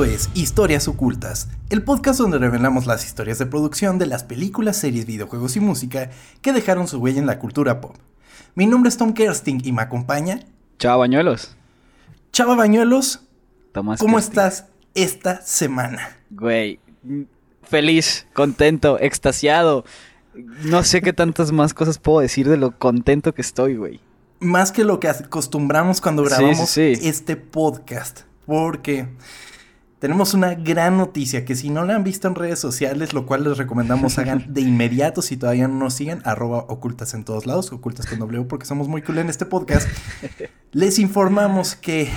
Esto es Historias Ocultas, el podcast donde revelamos las historias de producción de las películas, series, videojuegos y música que dejaron su huella en la cultura pop. Mi nombre es Tom Kersting y me acompaña. Chava Bañuelos. Chava Bañuelos, Tomás ¿cómo Kersting. estás esta semana? Güey, feliz, contento, extasiado. No sé qué tantas más cosas puedo decir de lo contento que estoy, güey. Más que lo que acostumbramos cuando Sí, grabamos sí, sí. este podcast, porque tenemos una gran noticia que si no la han visto en redes sociales, lo cual les recomendamos hagan de inmediato si todavía no nos siguen, arroba ocultas en todos lados, ocultas con W porque somos muy cool en este podcast, les informamos que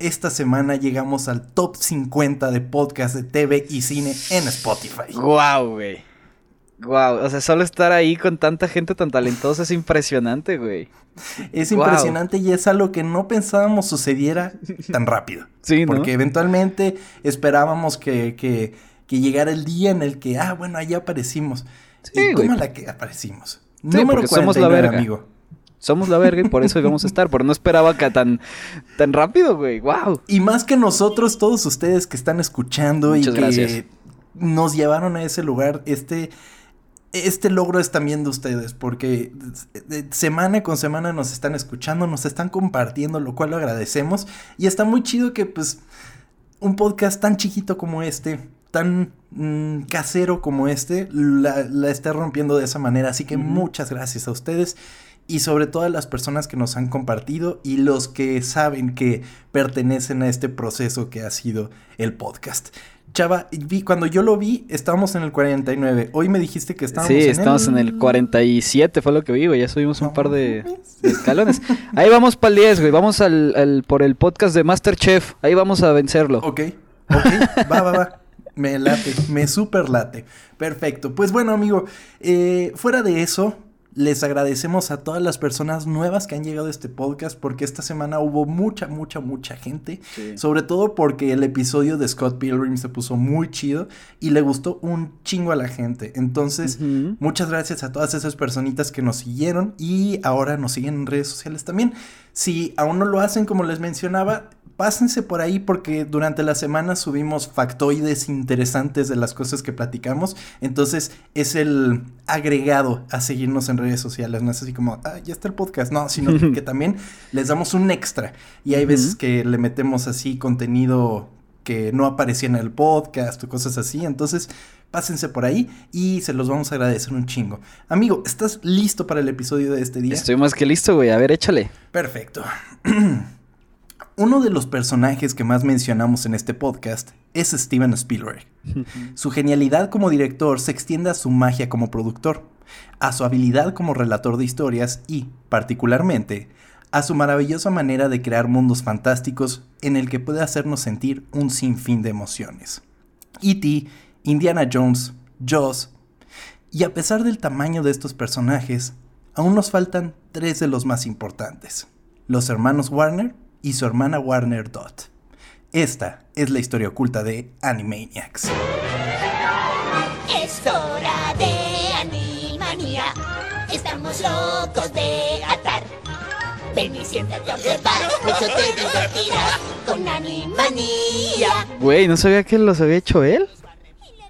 esta semana llegamos al top 50 de podcast de TV y cine en Spotify. Guau, güey. Guau, o sea, solo estar ahí con tanta gente tan talentosa es impresionante, güey. Es Wow. impresionante y es algo que no pensábamos sucediera tan rápido. Sí, ¿no? Porque eventualmente esperábamos que, que, que llegara el día en el que, ah, bueno, ahí aparecimos. Sí, y güey. la que aparecimos. Sí, porque somos la 49, verga. amigo. Somos la verga y por eso íbamos a estar, pero no esperaba que tan, tan rápido, güey. Guau. Y más que nosotros, todos ustedes que están escuchando Muchas y que gracias. nos llevaron a ese lugar, este, este logro es también de ustedes, porque semana con semana nos están escuchando, nos están compartiendo, lo cual lo agradecemos. Y está muy chido que pues un podcast tan chiquito como este, tan mm, casero como este, la, la esté rompiendo de esa manera. Así que muchas gracias a ustedes y sobre todo a las personas que nos han compartido y los que saben que pertenecen a este proceso que ha sido el podcast. Chava, vi, cuando yo lo vi, estábamos en el 49. Hoy me dijiste que estábamos Sí, en estamos el... en el 47, fue lo que vi, güey. Ya subimos un par de, mames. de escalones. Ahí vamos para el 10, güey. Vamos al, al- por el podcast de Masterchef. Ahí vamos a vencerlo. Ok, ok, va, va, va. Me late, me super late. Perfecto. Pues bueno, amigo, eh, fuera de eso, les agradecemos a todas las personas nuevas que han llegado a este podcast porque esta semana hubo mucha, mucha, mucha gente. Sí. Sobre todo porque el episodio de Scott Pilgrim se puso muy chido y le gustó un chingo a la gente. Entonces. Muchas gracias a todas esas personitas que nos siguieron y ahora nos siguen en redes sociales también. Si aún no lo hacen, como les mencionaba, pásense por ahí porque durante la semana subimos factoides interesantes de las cosas que platicamos. Entonces es el agregado a seguirnos en redes sociales. No es así como, ah, ya está el podcast. No, sino que también les damos un extra. Y hay veces que le metemos así contenido que no aparecía en el podcast o cosas así. Entonces, pásense por ahí y se los vamos a agradecer un chingo. Amigo, ¿estás listo para el episodio de este día? Estoy más que listo, güey. A ver, échale. Perfecto. Uno de los personajes que más mencionamos en este podcast es Steven Spielberg. Su genialidad como director se extiende a su magia como productor, a su habilidad como relator de historias y, particularmente, a su maravillosa manera de crear mundos fantásticos en el que puede hacernos sentir un sinfín de emociones. E.T., Indiana Jones, Jaws, y a pesar del tamaño de estos personajes, aún nos faltan tres de los más importantes, los hermanos Warner y su hermana Warner Dot. Esta es la historia oculta de Animaniacs. Es hora de Animanía. Estamos locos de atar. Ven y siéntate a observar, mucho te divertirás con Animanía. Güey, ¿no sabía que los había hecho él?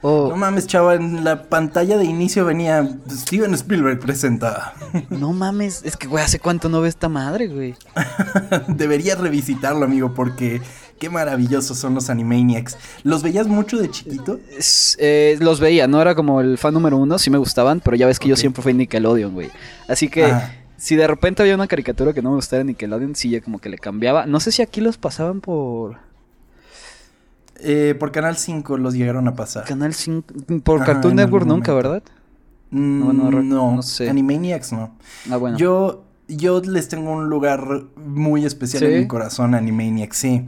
Oh, No mames, chava, en la pantalla de inicio venía Steven Spielberg presenta. no mames. Es que, güey, ¿hace cuánto no ve esta madre, güey? Deberías revisitarlo, amigo, porque qué maravillosos son los Animaniacs. ¿Los veías mucho de chiquito? Es- eh, los veía, no era como el fan número uno, sí me gustaban, pero ya ves que yo siempre fui Nickelodeon, güey. Así que Ah. si de repente había una caricatura que no me gustara de Nickelodeon, sí ya como que le cambiaba. No sé si aquí los pasaban por Eh, por Canal 5 los llegaron a pasar. Canal 5, por Cartoon Network nunca. ¿verdad? Mm, No, no, no, no sé. Animaniacs no. Ah, bueno. Yo, yo les tengo un lugar muy especial en mi corazón, Animaniacs, sí.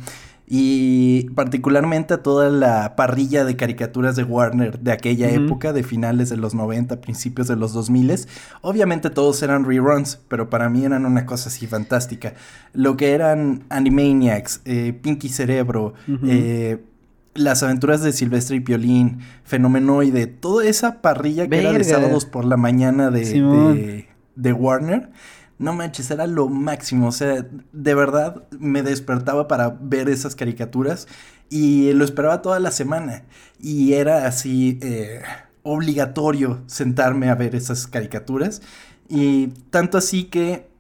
Y particularmente a toda la parrilla de caricaturas de Warner de aquella época, de finales de los 90, principios de los 2000. Obviamente todos eran reruns, pero para mí eran una cosa así fantástica. Lo que eran Animaniacs, eh, Pinky Cerebro, Ujú. eh, las aventuras de Silvestre y Piolín, Fenomenoide, toda esa parrilla que era de sábados por la mañana de, de, de Warner. No manches, era lo máximo. O sea, de verdad me despertaba para ver esas caricaturas y lo esperaba toda la semana. Y era así eh, obligatorio sentarme a ver esas caricaturas. Y tanto así que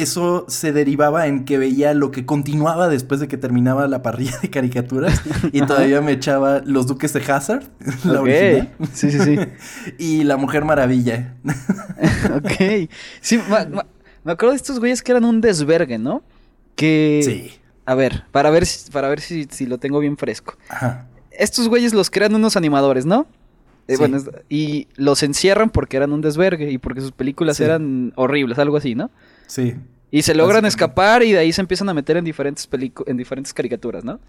eso se derivaba en que veía lo que continuaba después de que terminaba la parrilla de caricaturas y todavía me echaba Los Duques de Hazard, la original, Sí, sí, sí. y La Mujer Maravilla. ok. Sí, me acuerdo de estos güeyes que eran un desvergue, ¿no? Que... Sí. A ver, para ver, si- para ver si, si lo tengo bien fresco. Ajá. Estos güeyes los crean unos animadores, ¿no? Eh, Sí. bueno, y los encierran porque eran un desvergue y porque sus películas Sí. eran horribles, algo así, ¿no? Sí. Y se logran escapar y de ahí se empiezan a meter en diferentes en diferentes caricaturas, ¿no?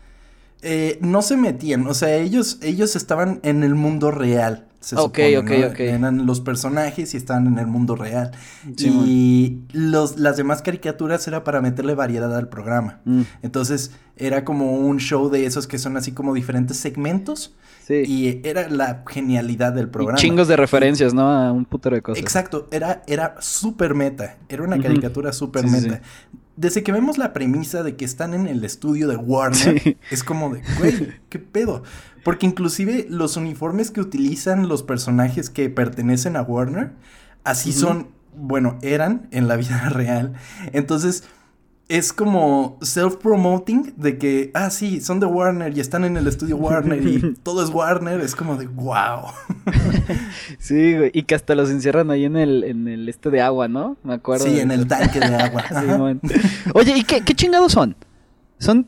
Eh, no se metían, o sea, ellos, ellos estaban en el mundo real. Se Ok, supone, ok, ¿no? ok. Eran los personajes y estaban en el mundo real. Sí, y los, las demás caricaturas era para meterle variedad al programa. Mm, Entonces era como un show de esos que son así como diferentes segmentos. Sí. Y era la genialidad del Y programa. chingos de referencias, ¿no? A un putero de cosas. Exacto, era, era súper meta. Era una caricatura súper Sí, sí, meta. Desde que vemos la premisa de que están en el estudio de Warner, es como de, güey, ¿qué pedo? Porque inclusive los uniformes que utilizan los personajes que pertenecen a Warner, así son, bueno, eran en la vida real. Entonces, es como self-promoting de que, ah, sí, son de Warner y están en el estudio Warner y todo es Warner. Es como de, wow. Sí, güey. Y que hasta los encierran ahí en el, en el este de agua, ¿no? Me acuerdo. Sí, de en el tanque de agua. Sí. Oye, ¿y qué, qué chingados son? ¿Son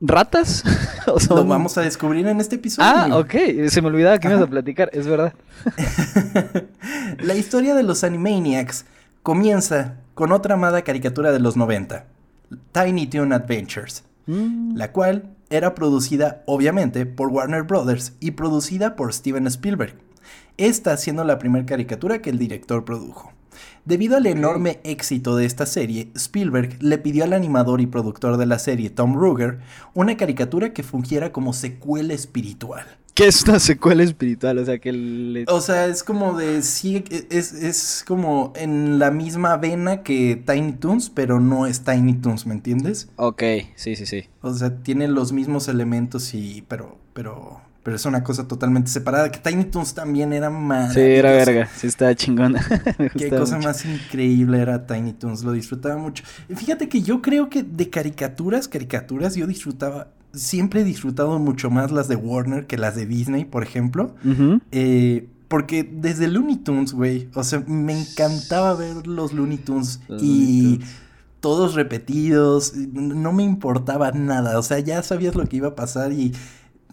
ratas? ¿O son... Lo vamos a descubrir en este episodio. Ah, ok. Se me olvidaba que ibas a platicar, es verdad. La historia de los Animaniacs comienza con otra amada caricatura de los 90, Tiny Toon Adventures, Mm, la cual era producida obviamente por Warner Brothers y producida por Steven Spielberg, esta siendo la primera caricatura que el director produjo. Debido al enorme éxito de esta serie, Spielberg le pidió al animador y productor de la serie Tom Ruger una caricatura que fungiera como secuela espiritual. ¿Qué es una secuela espiritual? O sea, que le... O sea, es como de. Sí, es, es como en la misma vena que Tiny Toons, pero no es Tiny Toons, ¿me entiendes? Ok, sí, sí, sí. O sea, tiene los mismos elementos y. Pero. Pero. Pero es una cosa totalmente separada. Que Tiny Toons también era más. Sí, era verga. Sí, estaba chingona. Me Qué cosa mucho. más increíble era Tiny Toons, lo disfrutaba mucho. Fíjate que yo creo que de caricaturas, caricaturas, yo disfrutaba, siempre he disfrutado mucho más las de Warner que las de Disney, por ejemplo. Eh, porque desde Looney Tunes, güey, o sea, me encantaba ver los Looney Tunes Los y Looney Tunes. todos repetidos, no me importaba nada, o sea, ya sabías lo que iba a pasar y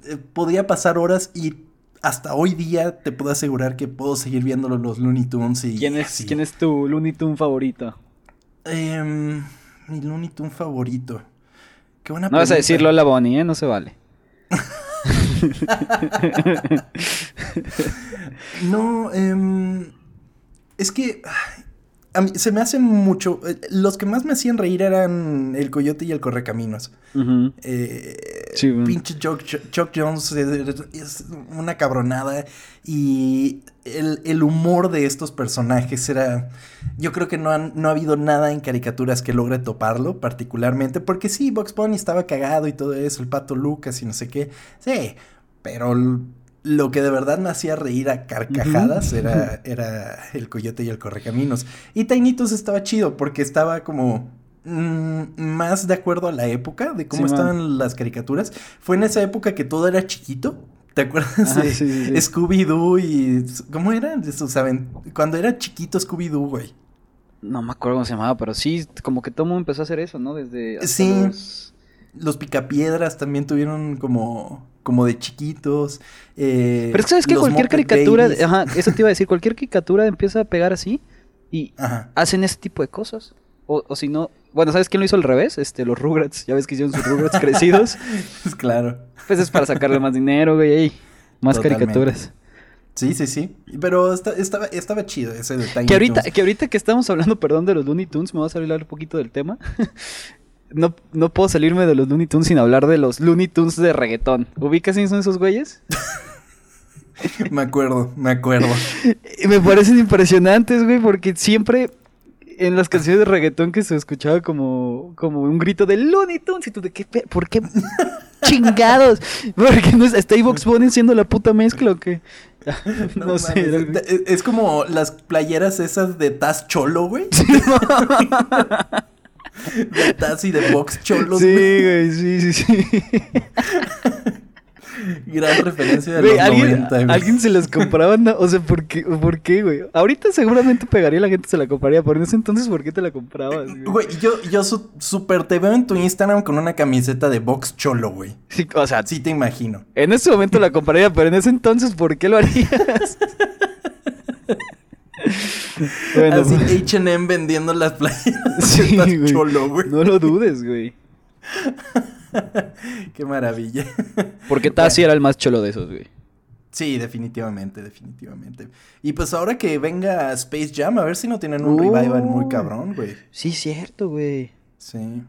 eh, podía pasar horas y hasta hoy día te puedo asegurar que puedo seguir viendo los Looney Tunes y ¿Quién es, así. ¿Quién es tu Looney Tunes favorito? Em, mi Looney Tune favorito. Qué buena No vas a decir Lola Bonnie, ¿eh? No se vale. No, em, es que a mí se me hacen mucho. eh, Los que más me hacían reír eran el coyote y el correcaminos. Ujú. Eh, Sí, bueno. Pinche Chuck, Chuck Jones es una cabronada. Y el, el humor de estos personajes era. Yo creo que no, han- no ha habido nada en caricaturas que logre toparlo, particularmente. Porque sí, Box Bunny estaba cagado y todo eso, el pato Lucas y no sé qué. Sí, pero lo que de verdad me hacía reír a carcajadas era, era el coyote y el correcaminos. Y Tainitos estaba chido porque estaba como más de acuerdo a la época de cómo Sí, man. estaban las caricaturas. Fue en esa época que todo era chiquito. ¿Te acuerdas Ah, de sí, sí, sí. Scooby-Doo y... ¿Cómo eran? aven- Cuando era chiquito Scooby-Doo, güey. No me acuerdo cómo se llamaba, pero sí, como que todo el mundo empezó a hacer eso, ¿no? Desde... hasta Sí. los- Los picapiedras también tuvieron como... Como de chiquitos. eh, Pero es que sabes que cualquier Muppet caricatura, Babies. ajá, eso te iba a decir, cualquier caricatura empieza a pegar así y Ajá. hacen ese tipo de cosas. O, o si no, bueno, ¿sabes quién lo hizo al revés? Este, los Rugrats, ya ves que hicieron sus Rugrats crecidos. Pues claro. Pues es para sacarle más dinero, güey, ey, más Totalmente. caricaturas. Sí, sí, sí. Pero esta- estaba, estaba chido ese de Tiny Que ahorita, que ahorita que estamos hablando, perdón, de los Looney Tunes, me vas a hablar un poquito del tema. No, no puedo salirme de los Looney Tunes sin hablar de los Looney Tunes de reggaetón. ¿Ubicas quiénes son esos güeyes? Me acuerdo, me acuerdo. Me parecen impresionantes, güey, porque siempre en las canciones de reggaetón que se escuchaba como, como un grito de Looney Tunes y tú de qué, ¿por qué chingados? Porque no es- está Box Bunny siendo la puta mezcla o qué? No, No sé. mames, es- Es como las playeras esas de Taz Cholo, güey. de Taz y de Box Cholos. Sí, güey, sí, sí, sí. Gran referencia de Güey, los ¿alguien, 90, güey. alguien se las compraba, no? o sea, ¿por qué, ¿por qué, güey? Ahorita seguramente pegaría la gente se la compraría, pero en ese entonces, ¿por qué te la comprabas? güey? Güey, yo, yo su- super te veo en tu Instagram con una camiseta de Box Cholo, güey. Sí, o sea, Sí te imagino. en ese momento la compraría, pero en ese entonces, ¿por qué lo harías? bueno, Así H&M vendiendo las playeras sí, güey. Cholo, güey. No lo dudes, güey. Qué maravilla. Porque Tassi era el más cholo de esos, güey. Sí, definitivamente, definitivamente. Y pues ahora que venga Space Jam, a ver si no tienen un revival muy Uy. cabrón, güey. Sí, cierto, güey. Sí.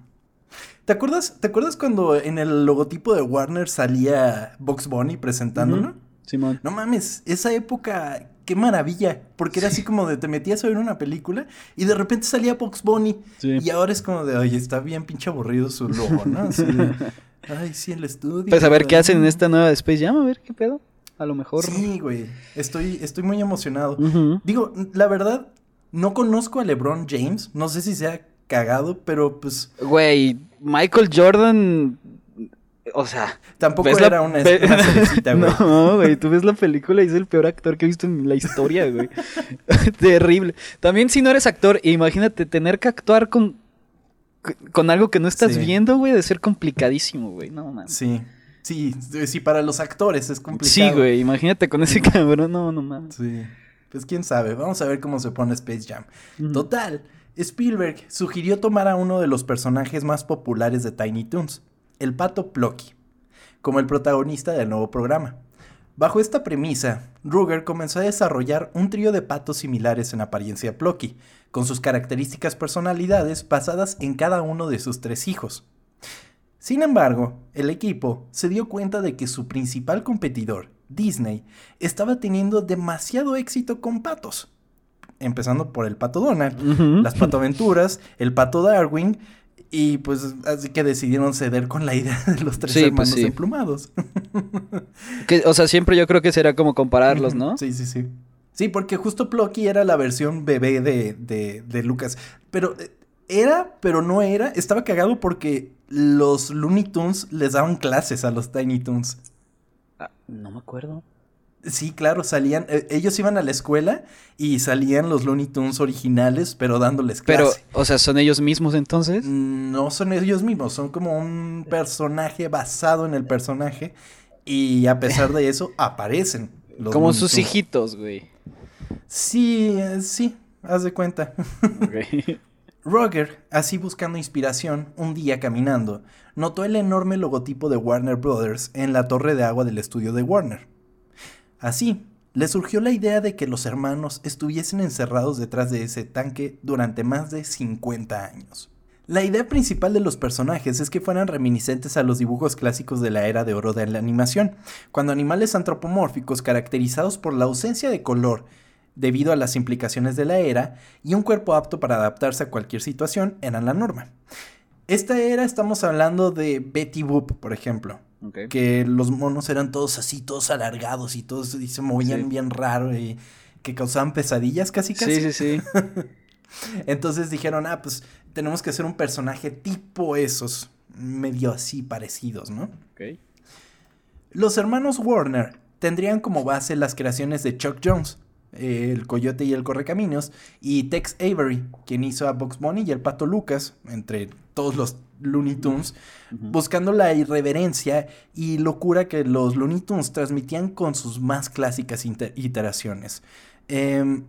¿Te acuerdas, ¿Te acuerdas cuando en el logotipo de Warner salía Box Bunny presentándolo? Ujú. Simón. No mames, esa época, qué maravilla. Porque era así como de te metías a ver una película y de repente salía Box Bunny. Sí. Y ahora es como de, oye, está bien pinche aburrido su logo, ¿no? Así de, ay, sí, el estudio. Pues a ver qué ay". hacen en esta nueva Space Jam, a ver qué pedo. A lo mejor. Sí, güey. Estoy, estoy muy emocionado. Digo, la verdad, no conozco a LeBron James. No sé si sea cagado, pero pues Güey, Michael Jordan. O sea. tampoco ¿ves la era una, una güey. No, güey, tú ves la película y es el peor actor que he visto en la historia, güey. Terrible. También si no eres actor, imagínate tener que actuar con con algo que no estás Sí. viendo, güey, de ser complicadísimo, güey. No, man. Sí, sí, sí, para los actores es complicado. Sí, güey, imagínate con ese cabrón, no, no mames. Sí. Pues quién sabe, vamos a ver cómo se pone Space Jam. Total, Spielberg sugirió tomar a uno de los personajes más populares de Tiny Toons, el pato Plucky, como el protagonista del nuevo programa. Bajo esta premisa, Ruger comenzó a desarrollar un trío de patos similares en apariencia a Plucky, con sus características personalidades basadas en cada uno de sus tres hijos. Sin embargo, el equipo se dio cuenta de que su principal competidor, Disney, estaba teniendo demasiado éxito con patos. Empezando por el pato Donald, Ujú. las patoaventuras, el pato Darwin, y pues así que decidieron ceder con la idea de los tres Sí, pues hermanos sí. emplumados. Que, o sea, siempre yo creo que será como compararlos, ¿no? Sí, sí, sí. Sí, porque justo Plucky era la versión bebé de, de, de Lucas. Pero eh, era, pero no era. Estaba cagado porque los Looney Tunes les daban clases a los Tiny Toons. Ah, no me acuerdo. Sí, claro, salían. eh, ellos iban a la escuela y salían los Looney Tunes originales, pero dándoles Pero, clase. o sea, ¿son ellos mismos entonces? No son ellos mismos, son como un personaje basado en el personaje. Y a pesar de eso, aparecen. los Como Looney sus Tunes. hijitos, güey. Sí, eh, sí, haz de cuenta. Roger, así buscando inspiración, un día caminando, notó el enorme logotipo de Warner Brothers en la torre de agua del estudio de Warner. Así, le surgió la idea de que los hermanos estuviesen encerrados detrás de ese tanque durante más de 50 años. La idea principal de los personajes es que fueran reminiscentes a los dibujos clásicos de la era de oro de la animación, cuando animales antropomórficos caracterizados por la ausencia de color debido a las implicaciones de la era y un cuerpo apto para adaptarse a cualquier situación eran la norma. Esta era estamos hablando de Betty Boop, por ejemplo, Que los monos eran todos así, todos alargados y todos y se movían Sí. bien raro y que causaban pesadillas casi casi. Sí, sí, sí. Entonces dijeron, ah, pues tenemos que hacer un personaje tipo esos, medio así parecidos, ¿no? Ok. Los hermanos Warner tendrían como base las creaciones de Chuck Jones, eh, el Coyote y el Correcaminos, y Tex Avery, quien hizo a Box Bunny y el Pato Lucas, entre todos los Looney Tunes, buscando la irreverencia y locura que los Looney Tunes transmitían con sus más clásicas iteraciones. Em,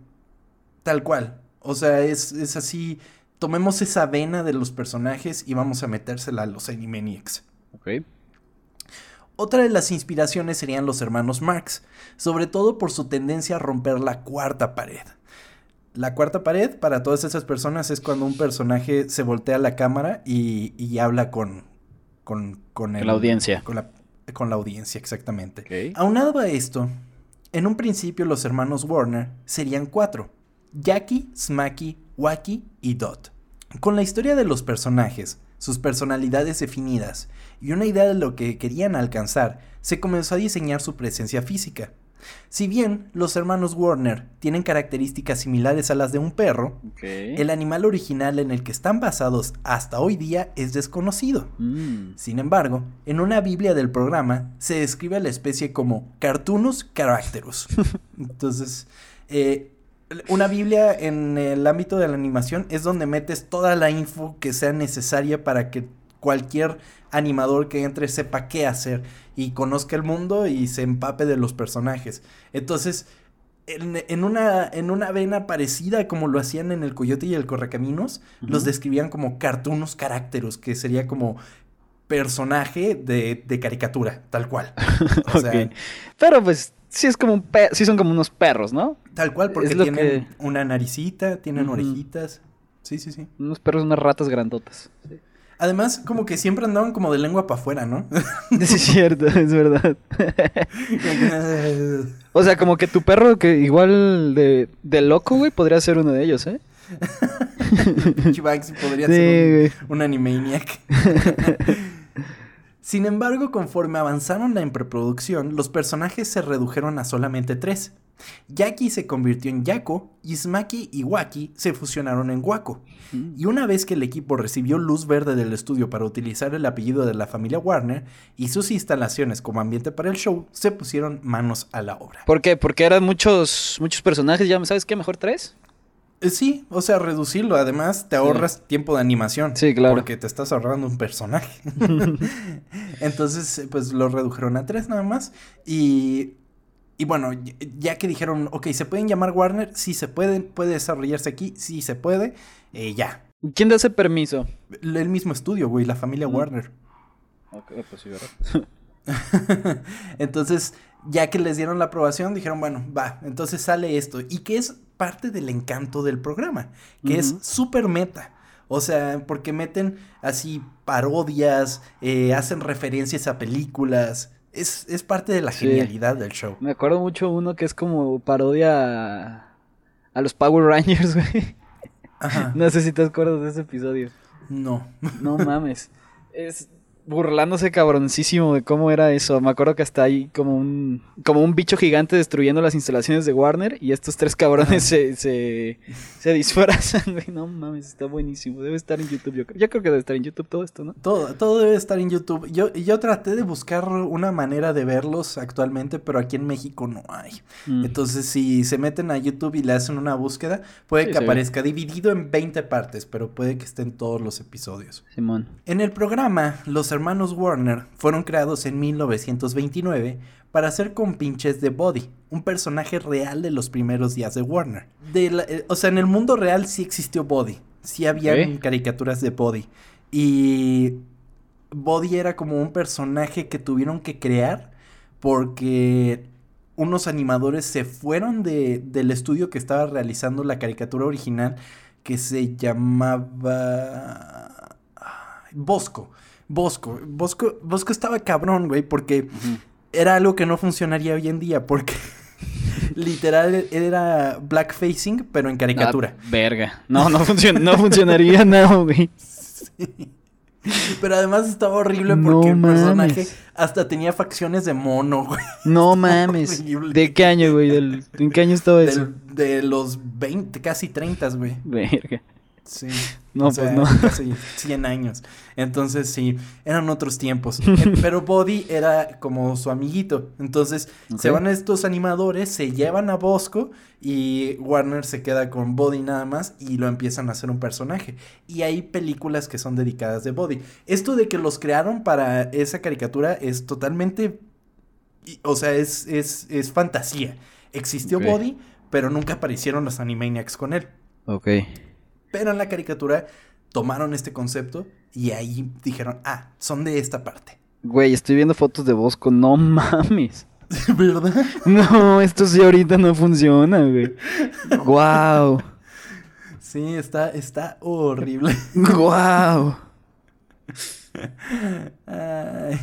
tal cual. O sea, es, es así. Tomemos esa vena de los personajes y vamos a metérsela a los Animaniacs. Ok. Otra de las inspiraciones serían los hermanos Marx, sobre todo por su tendencia a romper la cuarta pared. La cuarta pared, para todas esas personas, es cuando un personaje se voltea a la cámara y, y habla con, con, con, el- la audiencia. Con la, con la audiencia, exactamente. Aunado a esto, en un principio los hermanos Warner serían cuatro, Jackie, Smacky, Wacky y Dot. Con la historia de los personajes, sus personalidades definidas y una idea de lo que querían alcanzar, se comenzó a diseñar su presencia física. Si bien los hermanos Warner tienen características similares a las de un perro, el animal original en el que están basados hasta hoy día es desconocido. Mm. Sin embargo, en una Biblia del programa se describe a la especie como Cartoonus caracterus. Entonces, eh, una Biblia en el ámbito de la animación es donde metes toda la info que sea necesaria para que cualquier animador que entre sepa qué hacer y conozca el mundo y se empape de los personajes. Entonces, en, en una, en una vena parecida como lo hacían en El Coyote y el Correcaminos, los describían como cartoons caracteros, que sería como personaje de, de caricatura, tal cual. O sea, Ok. Pero pues sí es como un pe- sí son como unos perros, ¿no? tal cual, porque tienen que- una naricita, tienen orejitas. Sí, sí, sí. Unos perros, unas ratas grandotas. Además, como que siempre andaban como de lengua para afuera, ¿no? Es cierto, es verdad. O sea, como que tu perro que igual de, de loco, güey, podría ser uno de ellos, ¿eh? Banksy podría Sí, ser un, un Animaniac. Sin embargo, conforme avanzaron la en preproducción, los personajes se redujeron a solamente tres. Jackie se convirtió en Yako y Smacky y Wacky se fusionaron en Waco. Y una vez que el equipo recibió luz verde del estudio para utilizar el apellido de la familia Warner y sus instalaciones como ambiente para el show, se pusieron manos a la obra. ¿Por qué? Porque eran muchos, muchos personajes, ya sabes qué, mejor tres. Eh, Sí, o sea, reducirlo. Además, te ahorras tiempo de animación. Sí, claro. Porque te estás ahorrando un personaje. Entonces, pues lo redujeron a tres nada más. Y, y bueno, ya- que dijeron, ok, ¿se pueden llamar Warner? Sí se pueden. ¿Puede desarrollarse aquí? Sí se puede. Eh, ya. ¿Quién da ese permiso? El mismo estudio, güey, la familia Mm. Warner. Ok, pues sí, ¿verdad? Entonces, ya que les dieron la aprobación, dijeron, bueno, va, entonces sale esto. Y que es parte del encanto del programa, que es súper meta. O sea, porque meten así parodias, eh, hacen referencias a películas. Es, es parte de la Sí. genialidad del show. Me acuerdo mucho uno que es como parodia a, a los Power Rangers, güey. Ajá. No sé si te acuerdas de ese episodio. No. No mames. Es burlándose cabroncísimo de cómo era eso. Me acuerdo que hasta ahí como un como un bicho gigante destruyendo las instalaciones de Warner y estos tres cabrones se, se, se disfrazan, güey. No mames, está buenísimo. Debe estar en YouTube. Yo, creo- yo creo que debe estar en YouTube todo esto, ¿no? Todo, todo debe estar en YouTube. Yo, yo traté de buscar una manera de verlos actualmente, pero aquí en México no hay. Mm. Entonces, si se meten a YouTube y le hacen una búsqueda, puede Sí, que aparezca dividido en 20 partes, pero puede que estén todos los episodios. Simón. En el programa, los hermanos Warner fueron creados en 1929 para hacer compinches de Buddy, un personaje real de los primeros días de Warner. De la- eh, o sea, en el mundo real sí existió Buddy, sí había caricaturas de Buddy. Y Buddy era como un personaje que tuvieron que crear porque unos animadores se fueron de, del estudio que estaba realizando la caricatura original que se llamaba Bosco. Bosco. Bosco, Bosco estaba cabrón, güey, porque era algo que no funcionaría hoy en día, porque literal era blackfacing, pero en caricatura. Ah, verga. No, no, funciona, no funcionaría nada, güey. Pero además estaba horrible No porque el personaje mames. hasta tenía facciones de mono, güey. No mames. horrible. ¿De qué año, güey? ¿En qué año estaba eso? De los 20, casi 30, güey. Verga. Sí. No, O sea, pues no. Casi 100 años. Entonces, sí, eran otros tiempos. Pero Buddy era como su amiguito. Entonces, se van estos animadores, se llevan a Bosco y Warner se queda con Buddy nada más y lo empiezan a hacer un personaje. Y hay películas que son dedicadas de Buddy. Esto de que los crearon para esa caricatura es totalmente... O sea, es, es, es fantasía. Existió. Buddy, pero nunca aparecieron los Animaniacs con él. Ok. Pero en la caricatura tomaron este concepto y ahí dijeron, ah, son de esta parte. Güey, estoy viendo fotos de Bosco. No mames. ¿Verdad? No, esto sí ahorita no funciona, güey. Wow. Sí, está, está horrible. Wow. Ay.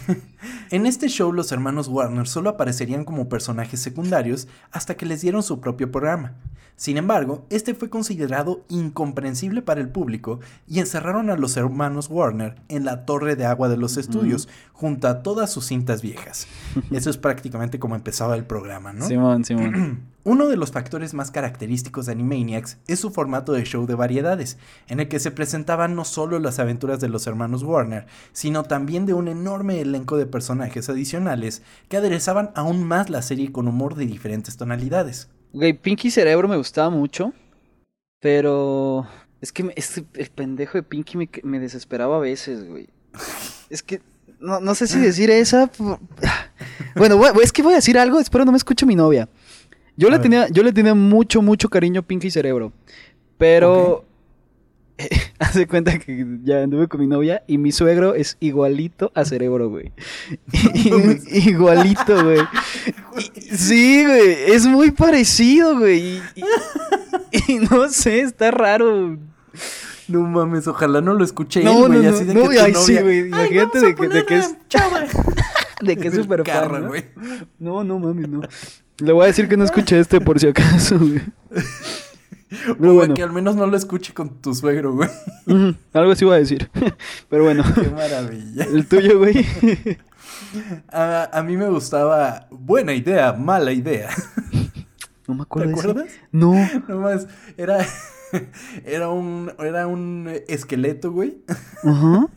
En este show los hermanos Warner solo aparecerían como personajes secundarios hasta que les dieron su propio programa. Sin embargo, este fue considerado incomprensible para el público y encerraron a los hermanos Warner en la torre de agua de los estudios, junto a todas sus cintas viejas. Eso es prácticamente como empezaba el programa, ¿no? Simón, Simón. Uno de los factores más característicos de Animaniacs es su formato de show de variedades, en el que se presentaban no solo las aventuras de los hermanos Warner, sino también de un enorme elenco de personajes adicionales que aderezaban aún más la serie con humor de diferentes tonalidades. Güey, Pinky Cerebro me gustaba mucho, pero es que el pendejo de Pinky me, me desesperaba a veces, güey. Es que no, no sé si decir esa. por- Bueno, es que voy a decir algo, espero no me escuche mi novia. Yo A le ver. tenía, yo le tenía mucho, mucho cariño a Pinky Cerebro, pero hace cuenta que ya anduve con mi novia y mi suegro es igualito a Cerebro, güey. igualito, güey. Sí, güey, es muy parecido, güey. Y, y- y no sé, está raro. No mames, ojalá no lo escuche No, él, güey, no, no, así de no, que ay, sí, novia, güey, "Ay, imagínate de que- de que es- chava". De que es súper fan, ¿no? güey. No, no mames, no. Le voy a decir que no escuché este por si acaso, güey. Pero bueno, que al menos no lo escuche con tu suegro, güey. algo así iba a decir. Pero bueno, Qué maravilla. el tuyo, güey. A, a mí me gustaba buena idea, mala idea. No me ¿Te acuerdo. ese. acuerdas? No. Nomás era era un era un esqueleto, güey, Ajá.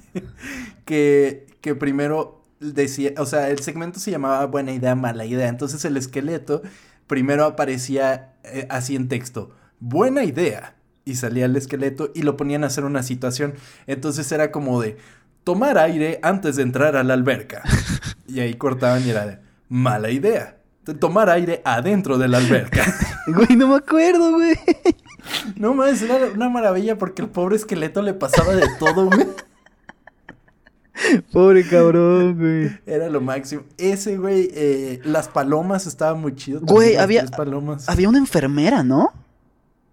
que que primero decía, o sea, el segmento se llamaba buena idea, mala idea. Entonces el esqueleto primero aparecía eh, así en texto, buena idea. Y salía el esqueleto y lo ponían a hacer una situación. Entonces era como de tomar aire antes de entrar a la alberca. Y ahí cortaban y era de mala idea. de Tomar aire adentro de la alberca. Güey, no me acuerdo, güey. No más, era una maravilla porque el pobre esqueleto le pasaba de todo, güey. Pobre cabrón, güey. Era lo máximo. Ese, güey, eh, las palomas estaban muy chido. Güey, había- palomas. Había una enfermera, ¿no?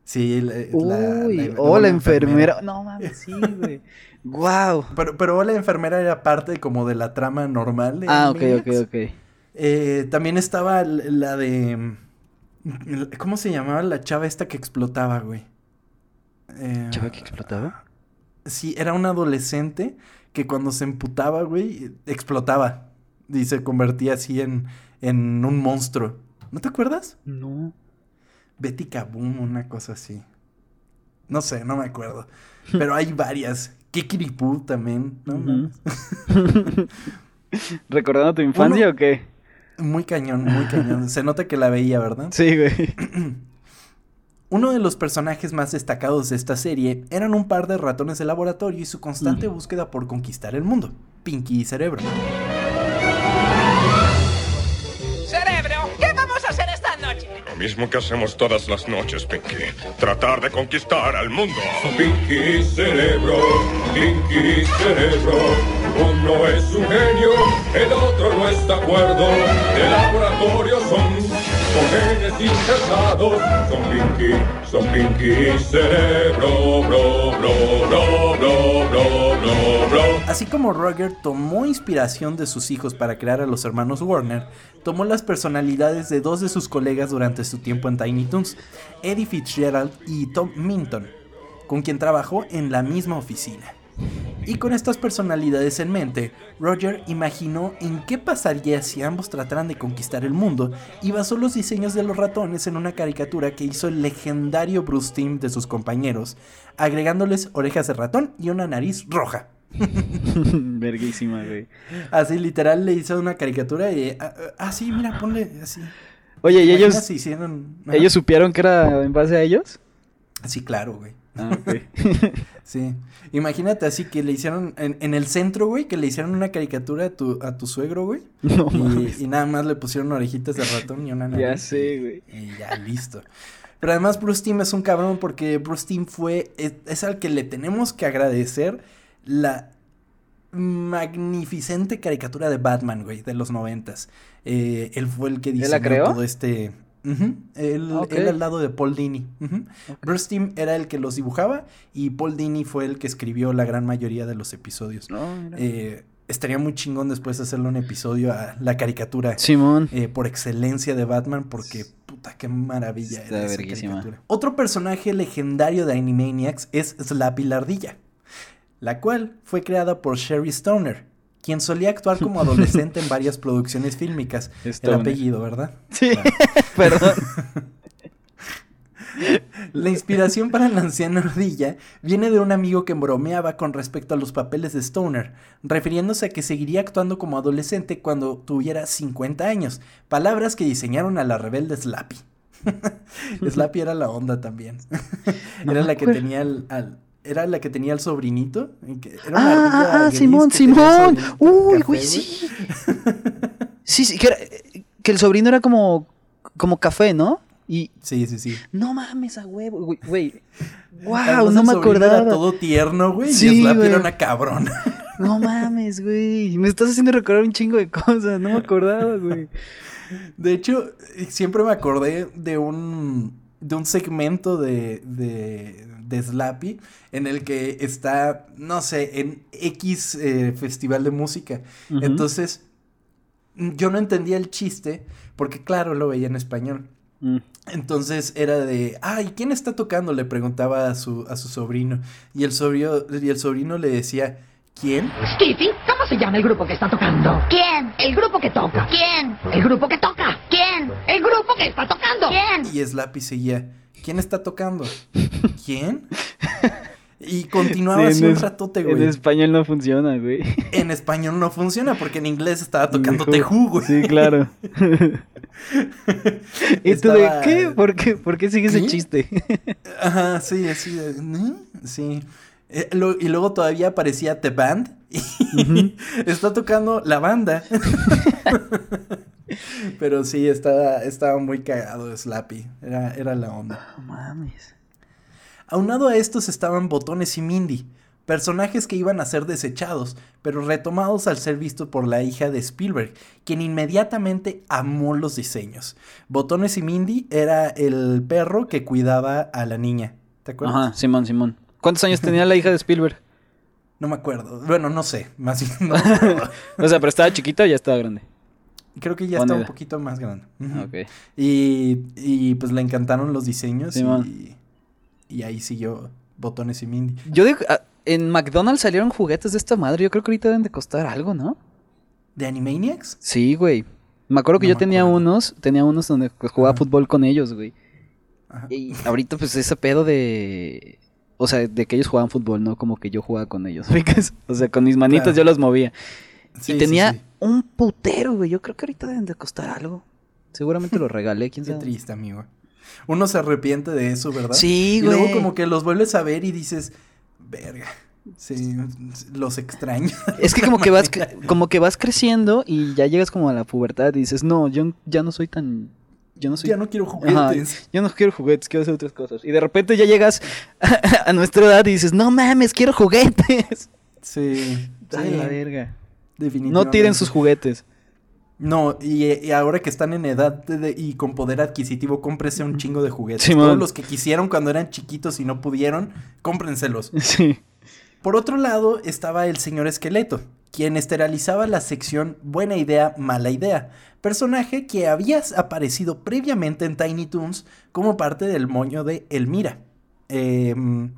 Sí, la, la- Uy, la- oh, la la enfermera. No mames, sí, güey. Wow. Pero, pero la enfermera era parte como de la trama normal. de Ah, ok, ok, ok. Eh, también estaba la de... ¿Cómo se llamaba la chava esta que explotaba, güey? Eh, ¿Chava que explotaba? Sí, era una adolescente que cuando se emputaba, güey, explotaba. Y se convertía así en, en un monstruo. ¿No te acuerdas? No. Betty Kaboom, una cosa así. No sé, no me acuerdo. Pero hay varias. Kikiripú también. ¿no? Ujú. ¿Recordando tu infancia o qué? Muy cañón, muy cañón. Se nota que la veía, ¿verdad? Sí, güey. Uno de los personajes más destacados de esta serie eran un par de ratones de laboratorio y su constante búsqueda por conquistar el mundo, Pinky y Cerebro. Cerebro, ¿qué vamos a hacer esta noche? Lo mismo que hacemos todas las noches, Pinky. Tratar de conquistar al mundo. Pinky Cerebro, Pinky Cerebro. Uno es un genio, el otro no está de acuerdo. De laboratorio son, son. Son. Así como Roger tomó inspiración de sus hijos para crear a los hermanos Warner, tomó las personalidades de dos de sus colegas durante su tiempo en Tiny Toons, Eddie Fitzgerald y Tom Minton, con quien trabajó en la misma oficina. Y con estas personalidades en mente, Roger imaginó en qué pasaría si ambos trataran de conquistar el mundo y basó los diseños de los ratones en una caricatura que hizo el legendario Bruce Timm de sus compañeros, agregándoles orejas de ratón y una nariz roja. Verguísima, güey. Así literal le hizo una caricatura y ah, ah, sí, mira, ponle así. Oye, ¿y ¿Te ellos, si hicieron ellos supieron que era en base a ellos? Sí, claro, güey. Ah, ok. Sí. Imagínate así que le hicieron en, en el centro, güey, que le hicieron una caricatura a tu, a tu suegro, güey. no mames. Y, nada más le pusieron orejitas de ratón y una nariz. Ya sé, güey. Y ya, listo. Pero además Bruce Timm es un cabrón porque Bruce Timm fue, es, es al que le tenemos que agradecer la magnificente caricatura de Batman, güey, de los noventas. Eh, él fue el que la diseñó creó? todo este... Ujú, Él, Ah, él al lado de Paul Dini. Ujú. Bruce Timm era el que los dibujaba y Paul Dini fue el que escribió la gran mayoría de los episodios. No, mira. Eh, estaría muy chingón después hacerle un episodio a la caricatura Simón. eh, por excelencia de Batman porque puta qué maravilla Está era esa caricatura. Otro personaje legendario de Animaniacs es Slappy la ardilla, la cual fue creada por Sherry Stoner, quien solía actuar como adolescente en varias producciones fílmicas. El apellido, ¿verdad? Sí, Claro. perdón. La inspiración para la anciana ardilla viene de un amigo que bromeaba con respecto a los papeles de Stoner, refiriéndose a que seguiría actuando como adolescente cuando tuviera 50 años, palabras que diseñaron a la rebelde Slappy. Slappy era la onda también. No era la que acuerdo. tenía el, al- era la que tenía el sobrinito. que- Era una Ah, ah, ah, Simón, Simón. Uy, güey, sí. Sí, sí, que, era- que el sobrino era como, como café, ¿no? Y Sí, sí, sí. no mames a huevo, güey. Wow, Además, no el me sobrino Era acordaba. todo tierno, güey. Sí, y era una cabrona. No mames, güey. Me estás haciendo recordar un chingo de cosas. No me acordaba, güey. De hecho, siempre me acordé de un, de un segmento de, de, de Slappy en el que está, no sé, en X eh, festival de música. Entonces, yo no entendía el chiste porque, claro, lo veía en español. Mm. Entonces era de, ay, ¿quién está tocando? Le preguntaba a su, a su sobrino. Y el sobrino, y el sobrino le decía, ¿quién? Skippy, ¿cómo se llama el grupo que está tocando? ¿Quién? El grupo que toca. ¿Quién? El grupo que toca. ¿Quién? El grupo que está tocando. ¿Quién? Y Slappy seguía, ¿quién está tocando? ¿Quién? Y continuaba Sí, así en un ratote, En güey. español no funciona, güey. En español no funciona porque en inglés estaba tocando Tejú, güey. Sí, claro. ¿Y tú de qué? ¿Por qué, ¿Por qué sigue ese ¿Qué? chiste? Ajá, sí, así de, ¿eh? Sí. Eh, lo- y luego todavía aparecía The Band. Y está tocando la banda. Pero sí, estaba, estaba muy cagado Slappy. Era, era la onda. No mames. Aunado a estos estaban Botones y Mindy, personajes que iban a ser desechados, pero retomados al ser visto por la hija de Spielberg, quien inmediatamente amó los diseños. Botones y Mindy era el perro que cuidaba a la niña. ¿Te acuerdas? Ajá, Simón, Simón. ¿Cuántos años tenía la hija de Spielberg? No me acuerdo. Bueno, no sé. Más bien, no. O sea, pero estaba chiquita o ya estaba grande. Creo que ya está un poquito más grande. Ujú. Ok. Y, y pues le encantaron los diseños Simón. y, y ahí siguió Botones y Mindy. Yo digo, ah, en McDonald's salieron juguetes de esta madre. Yo creo que ahorita deben de costar algo, ¿no? ¿De Animaniacs? Sí, güey. Me acuerdo que No yo tenía acuerdo. unos, tenía unos donde pues, jugaba Ajá. fútbol con ellos, güey. Ajá. Y ahorita pues ese pedo de... O sea, de que ellos jugaban fútbol, no como que yo jugaba con ellos. ubicas? O sea, con mis manitas Claro. yo los movía. Sí, y tenía sí. un putero, güey. Yo creo que ahorita deben de costar algo. Seguramente lo regalé, quién Qué sabe. triste, amigo. Uno se arrepiente de eso, ¿verdad? Sí, Y luego güey. como que los vuelves a ver y dices, verga, sí, los extraño. Es que como que vas como que vas creciendo y ya llegas como a la pubertad y dices, "No, yo ya no soy tan yo no soy ya no quiero Ajá, juguetes. yo no quiero juguetes, quiero hacer otras cosas." Y de repente ya llegas a, a nuestra edad y dices, "No mames, quiero juguetes." Sí, Ay, sí, la verga. definitivamente. No tiren sus juguetes. No, y, y ahora que están en edad de- de- y con poder adquisitivo, cómprese un chingo de juguetes. Simón. Todos los que quisieron cuando eran chiquitos y no pudieron, cómprenselos. Sí. Por otro lado estaba el señor Esqueleto, quien esterilizaba la sección Buena idea, mala idea, personaje que había aparecido previamente en Tiny Toons como parte del moño de Elmira. Em,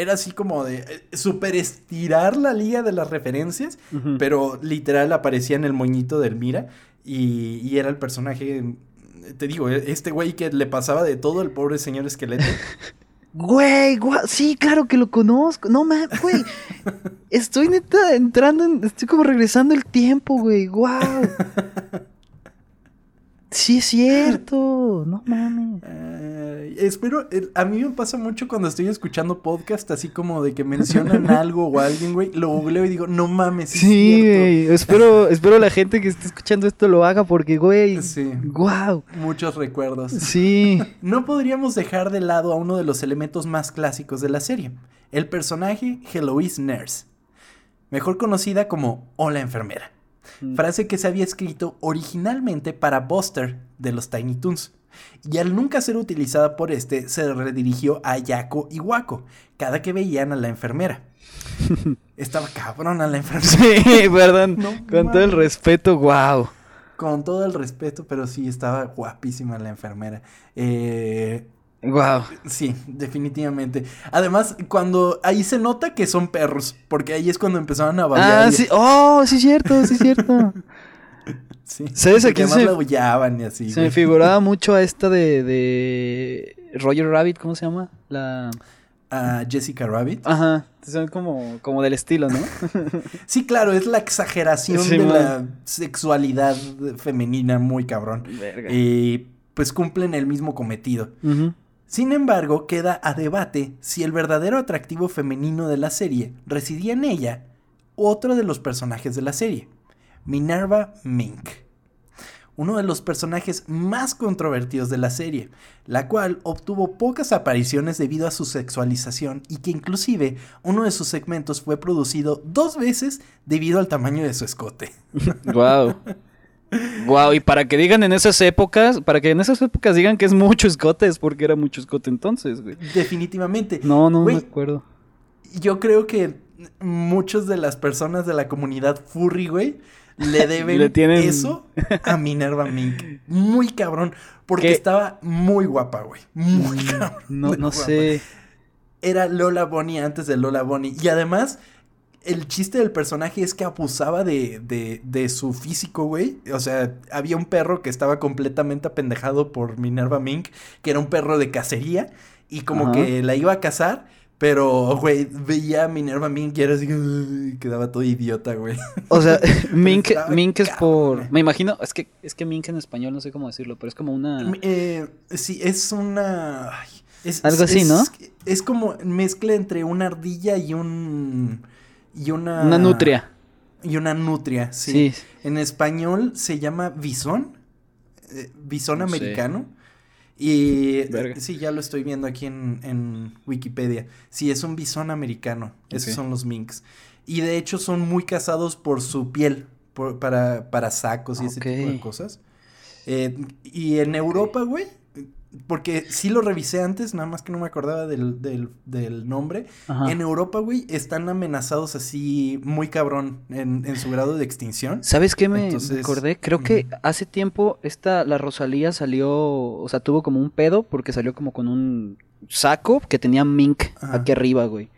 era así como de eh, super estirar la liga de las referencias, pero literal aparecía en el moñito de Elmira y, y era el personaje, te digo, e- este güey que le pasaba de todo el pobre señor Esqueleto. Güey, gua- sí, claro que lo conozco. No mames, güey. Estoy neta entrando en estoy como regresando el tiempo, güey. Wow. Sí es cierto. No mames. Espero, a mí me pasa mucho cuando estoy escuchando podcast, así como de que mencionan algo o alguien, güey, lo googleo y digo, no mames, es Sí, cierto". güey. Espero, espero la gente que esté escuchando esto lo haga porque, güey. Sí, Wow. muchos recuerdos. Sí. No podríamos dejar de lado a uno de los elementos más clásicos de la serie, el personaje Heloise Nurse, mejor conocida como Hola enfermera, Mm. frase que se había escrito originalmente para Buster de los Tiny Toons. Y al nunca ser utilizada por este, se redirigió a Yako y Wako, cada que veían a la enfermera. Estaba cabrona la enfermera. Sí, perdón. No Con todo el respeto, wow. Con todo el respeto, pero sí, estaba guapísima la enfermera. Eh, Wow. sí, definitivamente. Además, cuando ahí se nota que son perros, porque ahí es cuando empezaron a babear. Ah, sí. Oh, sí, cierto, sí, cierto. sí. ¿Sabes a quién se- la aullaban y así. Se me figuraba mucho a esta de, de Roger Rabbit, ¿cómo se llama? La... A Jessica Rabbit. Ajá, son como, como del estilo, ¿no? Sí, claro, es la exageración Sí, de man. la sexualidad femenina muy cabrón. Verga. Y pues cumplen el mismo cometido. Sin embargo, queda a debate si el verdadero atractivo femenino de la serie residía en ella u otro de los personajes de la serie, Minerva Mink. Uno de los personajes más controvertidos de la serie, la cual obtuvo pocas apariciones debido a su sexualización y que inclusive uno de sus segmentos fue producido dos veces debido al tamaño de su escote. Wow. Wow, y para que digan en esas épocas, para que en esas épocas digan que es mucho escote, es porque era mucho escote entonces, güey. Definitivamente. No, no Güey, me acuerdo. Yo creo que muchas de las personas de la comunidad furry, güey, le deben Le tienen- eso a Minerva Mink. Muy cabrón. Porque ¿Qué? estaba muy guapa, güey. Muy cabrón. No, no sé. Era Lola Bonnie antes de Lola Bonnie. Y además, el chiste del personaje es que abusaba de, de, de su físico, güey. O sea, había un perro que estaba completamente apendejado por Minerva Mink, que era un perro de cacería. Y como Ajá. que la iba a cazar. Pero, güey, veía a Minerva Mink y era así, "Uy", quedaba todo idiota, güey. O sea, Mink, Mink es por. Me imagino, es que, es que Mink en español no sé cómo decirlo, pero es como una. Eh, sí, es una... es- Algo así, es- ¿no? Es como mezcla entre una ardilla y un... Y una... Una nutria. Y una nutria, sí. Sí. En español se llama bisón. eh, bisón No sé. Y Verga. sí, ya lo estoy viendo aquí en, en Wikipedia. Sí, es un bisón americano. Esos son los minks. Y de hecho son muy cazados por su piel, por- para, para sacos y ese tipo de cosas. Eh, y en Europa, güey, porque sí lo revisé antes, nada más que no me acordaba del, del, del nombre. Ajá. En Europa, güey, están amenazados así muy cabrón en, en su grado de extinción. ¿Sabes qué me Entonces, acordé? Creo que hace tiempo esta, la Rosalía salió, o sea, tuvo como un pedo porque salió como con un saco que tenía Mink Ajá. aquí arriba, güey.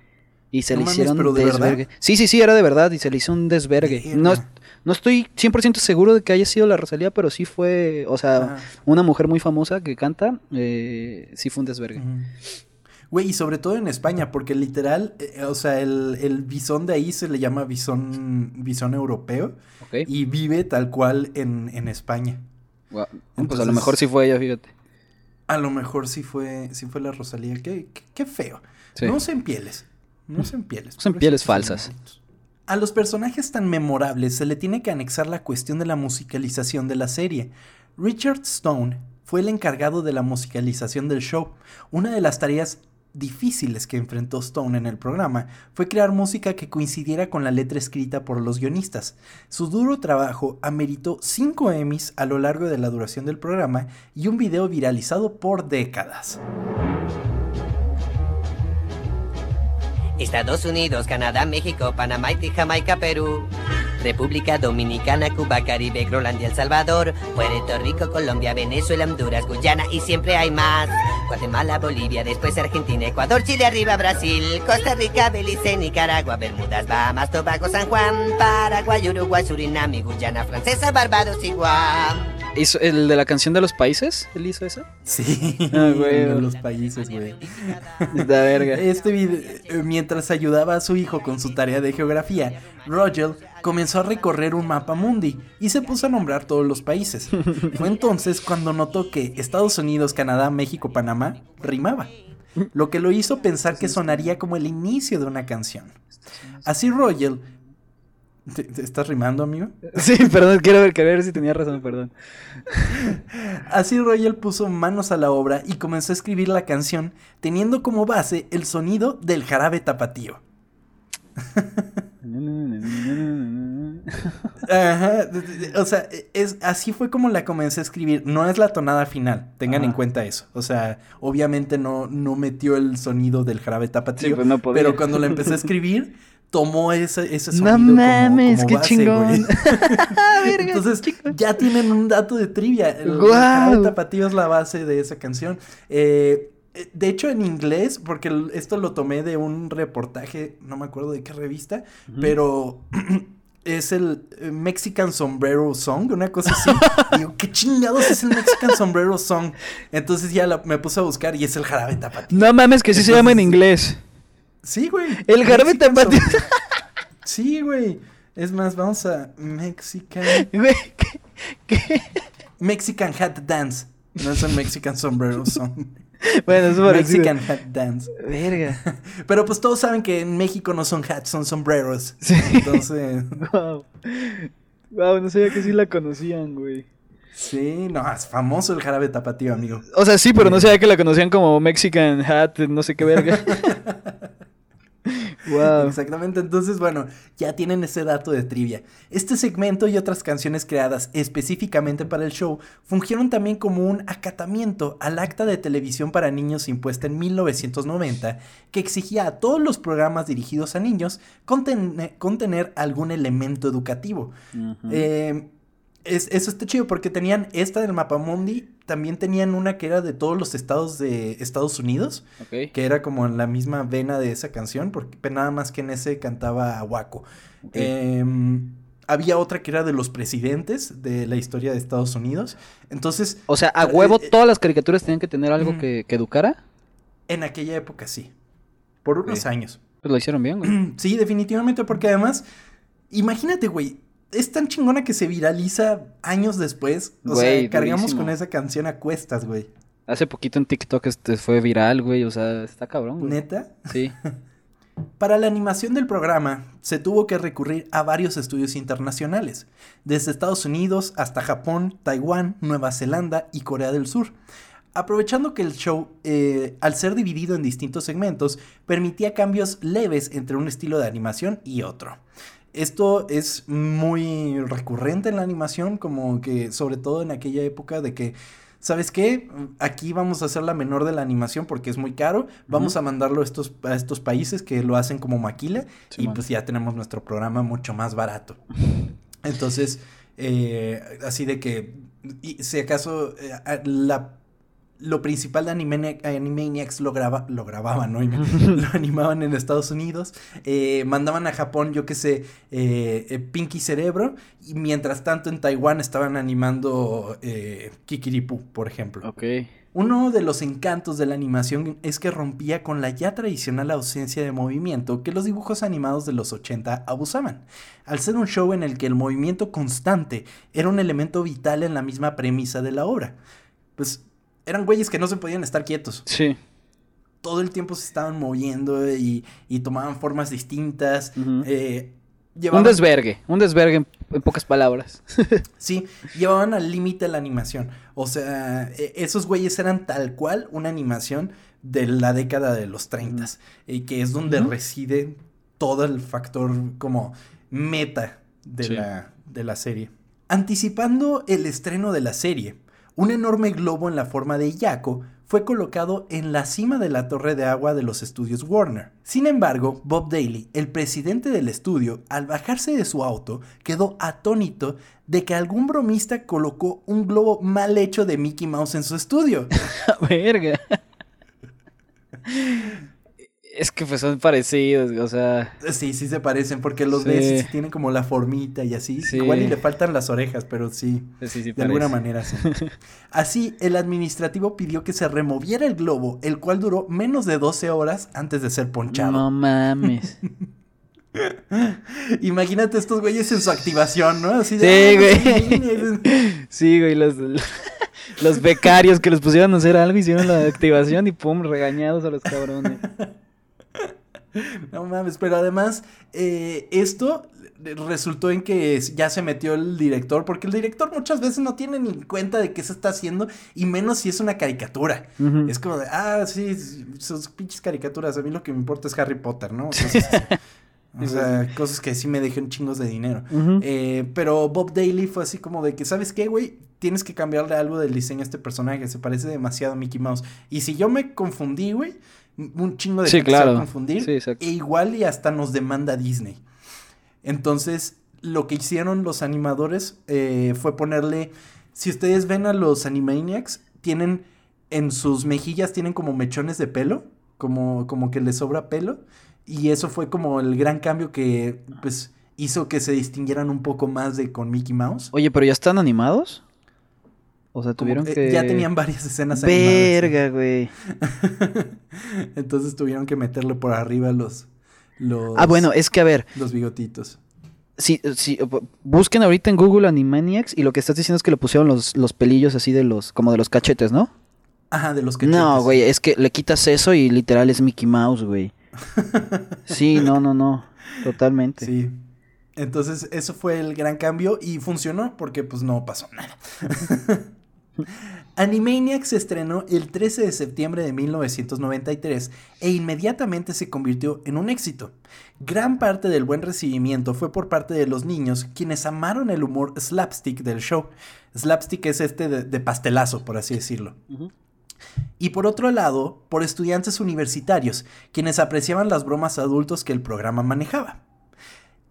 Y se No le mames, hicieron desvergue. Sí, sí, sí, era de verdad y se le hizo un desvergue. No. No estoy 100% seguro de que haya sido la Rosalía, pero sí fue, o sea, Ajá. una mujer muy famosa que canta, eh, sí fue un desvergue. Güey, y sobre todo en España, porque literal, eh, o sea, el, el bisón de ahí se le llama bisón, bisón europeo y vive tal cual en, en España. Pues a lo mejor sí fue ella, fíjate. A lo mejor sí fue, sí fue la Rosalía. Qué, qué, qué feo. Sí. No usen pieles. No usen pieles. Usen pieles falsas. A los personajes tan memorables se le tiene que anexar la cuestión de la musicalización de la serie. Richard Stone fue el encargado de la musicalización del show. Una de las tareas difíciles que enfrentó Stone en el programa fue crear música que coincidiera con la letra escrita por los guionistas. Su duro trabajo ameritó 5 Emmys a lo largo de la duración del programa y un video viralizado por décadas. Estados Unidos, Canadá, México, Panamá, Jamaica, Perú. República Dominicana, Cuba, Caribe, Groenlandia, El Salvador, Puerto Rico, Colombia, Venezuela, Honduras, Guyana y siempre hay más. Guatemala, Bolivia, después Argentina, Ecuador, Chile, arriba Brasil, Costa Rica, Belice, Nicaragua, Bermudas, Bahamas, Tobago, San Juan, Paraguay, Uruguay, Surinam Guyana Francesa, Barbados y Guam. ¿Hizo el de la canción de los países? ¿Él hizo eso? Sí, Ah, güey. en los países, güey. La verga. Este video, eh, mientras ayudaba a su hijo con su tarea de geografía, Roger comenzó a recorrer un mapa mundi y se puso a nombrar todos los países. Fue entonces cuando notó que Estados Unidos, Canadá, México, Panamá rimaba, lo que lo hizo pensar que sonaría como el inicio de una canción. Así Roger... ¿Te, te estás rimando, amigo? Sí, perdón, quiero ver, quiero ver si tenía razón, perdón. Así Royal puso manos a la obra y comenzó a escribir la canción teniendo como base el sonido del jarabe tapatío. Ajá, o sea, es, así fue como la comencé a escribir. No es la tonada final, tengan en cuenta eso. O sea, obviamente no, no metió el sonido del jarabe tapatío. Sí, pues no pero cuando la empecé a escribir, tomó ese, ese No sonido como- mames, como qué base, chingón. Verga, Entonces, ya tienen un dato de trivia. El, el tapatío es la base de esa canción. Eh, eh, de hecho, en inglés, porque esto lo tomé de un reportaje, no me acuerdo de qué revista, pero es el eh, Mexican Sombrero Song, una cosa así. Digo, ¿qué chingados es el Mexican Sombrero Song? Entonces ya la- me puse a buscar y es el jarabe tapatío. No mames, que sí se llama en inglés. Sí, güey. El tapatío. Sombrero- Sí, güey. Es más, vamos a Mexican... Güey, ¿qué? ¿Qué? Mexican Hat Dance. No es el Mexican Sombrero Song. Bueno, es. Mexican Hat Dance. Verga. Pero pues todos saben que en México no son hats, son sombreros. Sí. Entonces, Wow. Wow, no sabía que sí la conocían, güey. sí, no, es famoso el jarabe tapatío, amigo. O sea, sí, pero no sabía que la conocían como Mexican Hat, no sé qué verga. Wow. Exactamente, entonces bueno, ya tienen ese dato de trivia. Este segmento y otras canciones creadas específicamente para el show fungieron también como un acatamiento al acta de televisión para niños impuesta en 1990 que exigía a todos los programas dirigidos a niños conten- contener algún elemento educativo. Eh, es- eso está chido porque tenían esta del Mapamundi, también tenían una que era de todos los estados de Estados Unidos que era como en la misma vena de esa canción, porque pero nada más que en ese cantaba Waco. Em, había otra que era de los presidentes de la historia de Estados Unidos. Entonces, O sea, a Eh, huevo eh, todas las caricaturas tenían que tener algo que, que educara. en aquella época sí. Por unos años. Pues lo hicieron bien, güey. Sí, definitivamente, porque además, imagínate, güey. Es tan chingona que se viraliza años después. O Güey, sea, cargamos durísimo. con esa canción a cuestas, güey. Hace poquito en TikTok este fue viral, güey. O sea, está cabrón, güey. ¿Neta? Sí. Para la animación del programa se tuvo que recurrir a varios estudios internacionales, desde Estados Unidos hasta Japón, Taiwán, Nueva Zelanda y Corea del Sur. Aprovechando que el show, eh, al ser dividido en distintos segmentos, permitía cambios leves entre un estilo de animación y otro. Esto es muy recurrente en la animación, como que sobre todo en aquella época de que, ¿sabes qué? Aquí vamos a hacer la menor de la animación porque es muy caro, vamos a mandarlo a estos, a estos países que lo hacen como maquila y pues ya tenemos nuestro programa mucho más barato. Entonces, eh, así de que, y si acaso, eh, la, lo principal de Animani- Animaniacs lo, graba, lo grababan, ¿no? lo animaban en Estados Unidos, eh, mandaban a Japón, yo qué sé, eh, eh, Pinky Cerebro, y mientras tanto en Taiwán estaban animando Kikiripu, por ejemplo. Ok. Uno de los encantos de la animación es que rompía con la ya tradicional ausencia de movimiento que los dibujos animados de los 80 abusaban. Al ser un show en el que el movimiento constante era un elemento vital en la misma premisa de la obra. Pues eran güeyes que no se podían estar quietos. Sí. Todo el tiempo se estaban moviendo y, y tomaban formas distintas. Eh, Un desvergue. Un desvergue en, en pocas palabras. Sí, llevaban al límite la animación. O sea, e- esos güeyes eran tal cual una animación de la década de los 30, y que es donde reside todo el factor como meta de, Sí. la, de la serie. Anticipando el estreno de la serie, un enorme globo en la forma de Yaco fue colocado en la cima de la torre de agua de los estudios Warner. Sin embargo, Bob Daly, el presidente del estudio, al bajarse de su auto, quedó atónito de que algún bromista colocó un globo mal hecho de Mickey Mouse en su estudio. Verga. Es que pues son parecidos, o sea. Sí, sí se parecen, porque los Sí. sí tienen como la formita y así. Sí. Igual y le faltan las orejas, pero sí. Sí, sí, De alguna manera, sí. Así, el administrativo pidió que se removiera el globo, el cual duró menos de 12 horas antes de ser ponchado. No mames. Imagínate estos güeyes en su activación, ¿no? Así Sí, "Ah, güey. sí". Sí, güey, los, los becarios que les pusieron a hacer algo hicieron la activación y pum, regañados a los cabrones. No mames, pero además, eh, esto resultó en que ya se metió el director, porque el director muchas veces no tiene ni cuenta de qué se está haciendo, y menos si es una caricatura. Es como de, ah, sí, sus pinches caricaturas, a mí lo que me importa es Harry Potter, ¿no? O sea, cosas que sí me dejan chingos de dinero. Eh, pero Bob Daly fue así como de que, ¿sabes qué, güey? Tienes que cambiarle algo del diseño a este personaje. Se parece demasiado a Mickey Mouse. Y si yo me confundí, güey, un chingo de Sí, gente se va a confundir. Sí. E igual y hasta nos demanda Disney. Entonces, lo que hicieron los animadores eh, fue ponerle. Si ustedes ven a los Animaniacs, tienen en sus mejillas tienen como mechones de pelo, como, como que les sobra pelo. Y eso fue como el gran cambio que pues hizo que se distinguieran un poco más de con Mickey Mouse. Oye, pero ya están animados. O sea, tuvieron que que. Ya tenían varias escenas Verga, güey. Entonces tuvieron que meterle por arriba los, los, Ah, bueno, es que a ver. los bigotitos. Sí, sí, bu- busquen ahorita en Google Animaniacs y lo que estás diciendo es que le pusieron los, los pelillos así de los, como de los cachetes, ¿no? Ajá, de los cachetes. No, güey, es que le quitas eso y literal es Mickey Mouse, güey. Sí, no, no, no, totalmente. Sí. Entonces, eso fue el gran cambio y funcionó porque pues no pasó nada. Animaniacs se estrenó el 13 de septiembre de 1993 e inmediatamente se convirtió en un éxito. Gran parte del buen recibimiento fue por parte de los niños, quienes amaron el humor slapstick del show. Slapstick es este de, de pastelazo, por así decirlo. Y por otro lado, por estudiantes universitarios, quienes apreciaban las bromas adultos que el programa manejaba.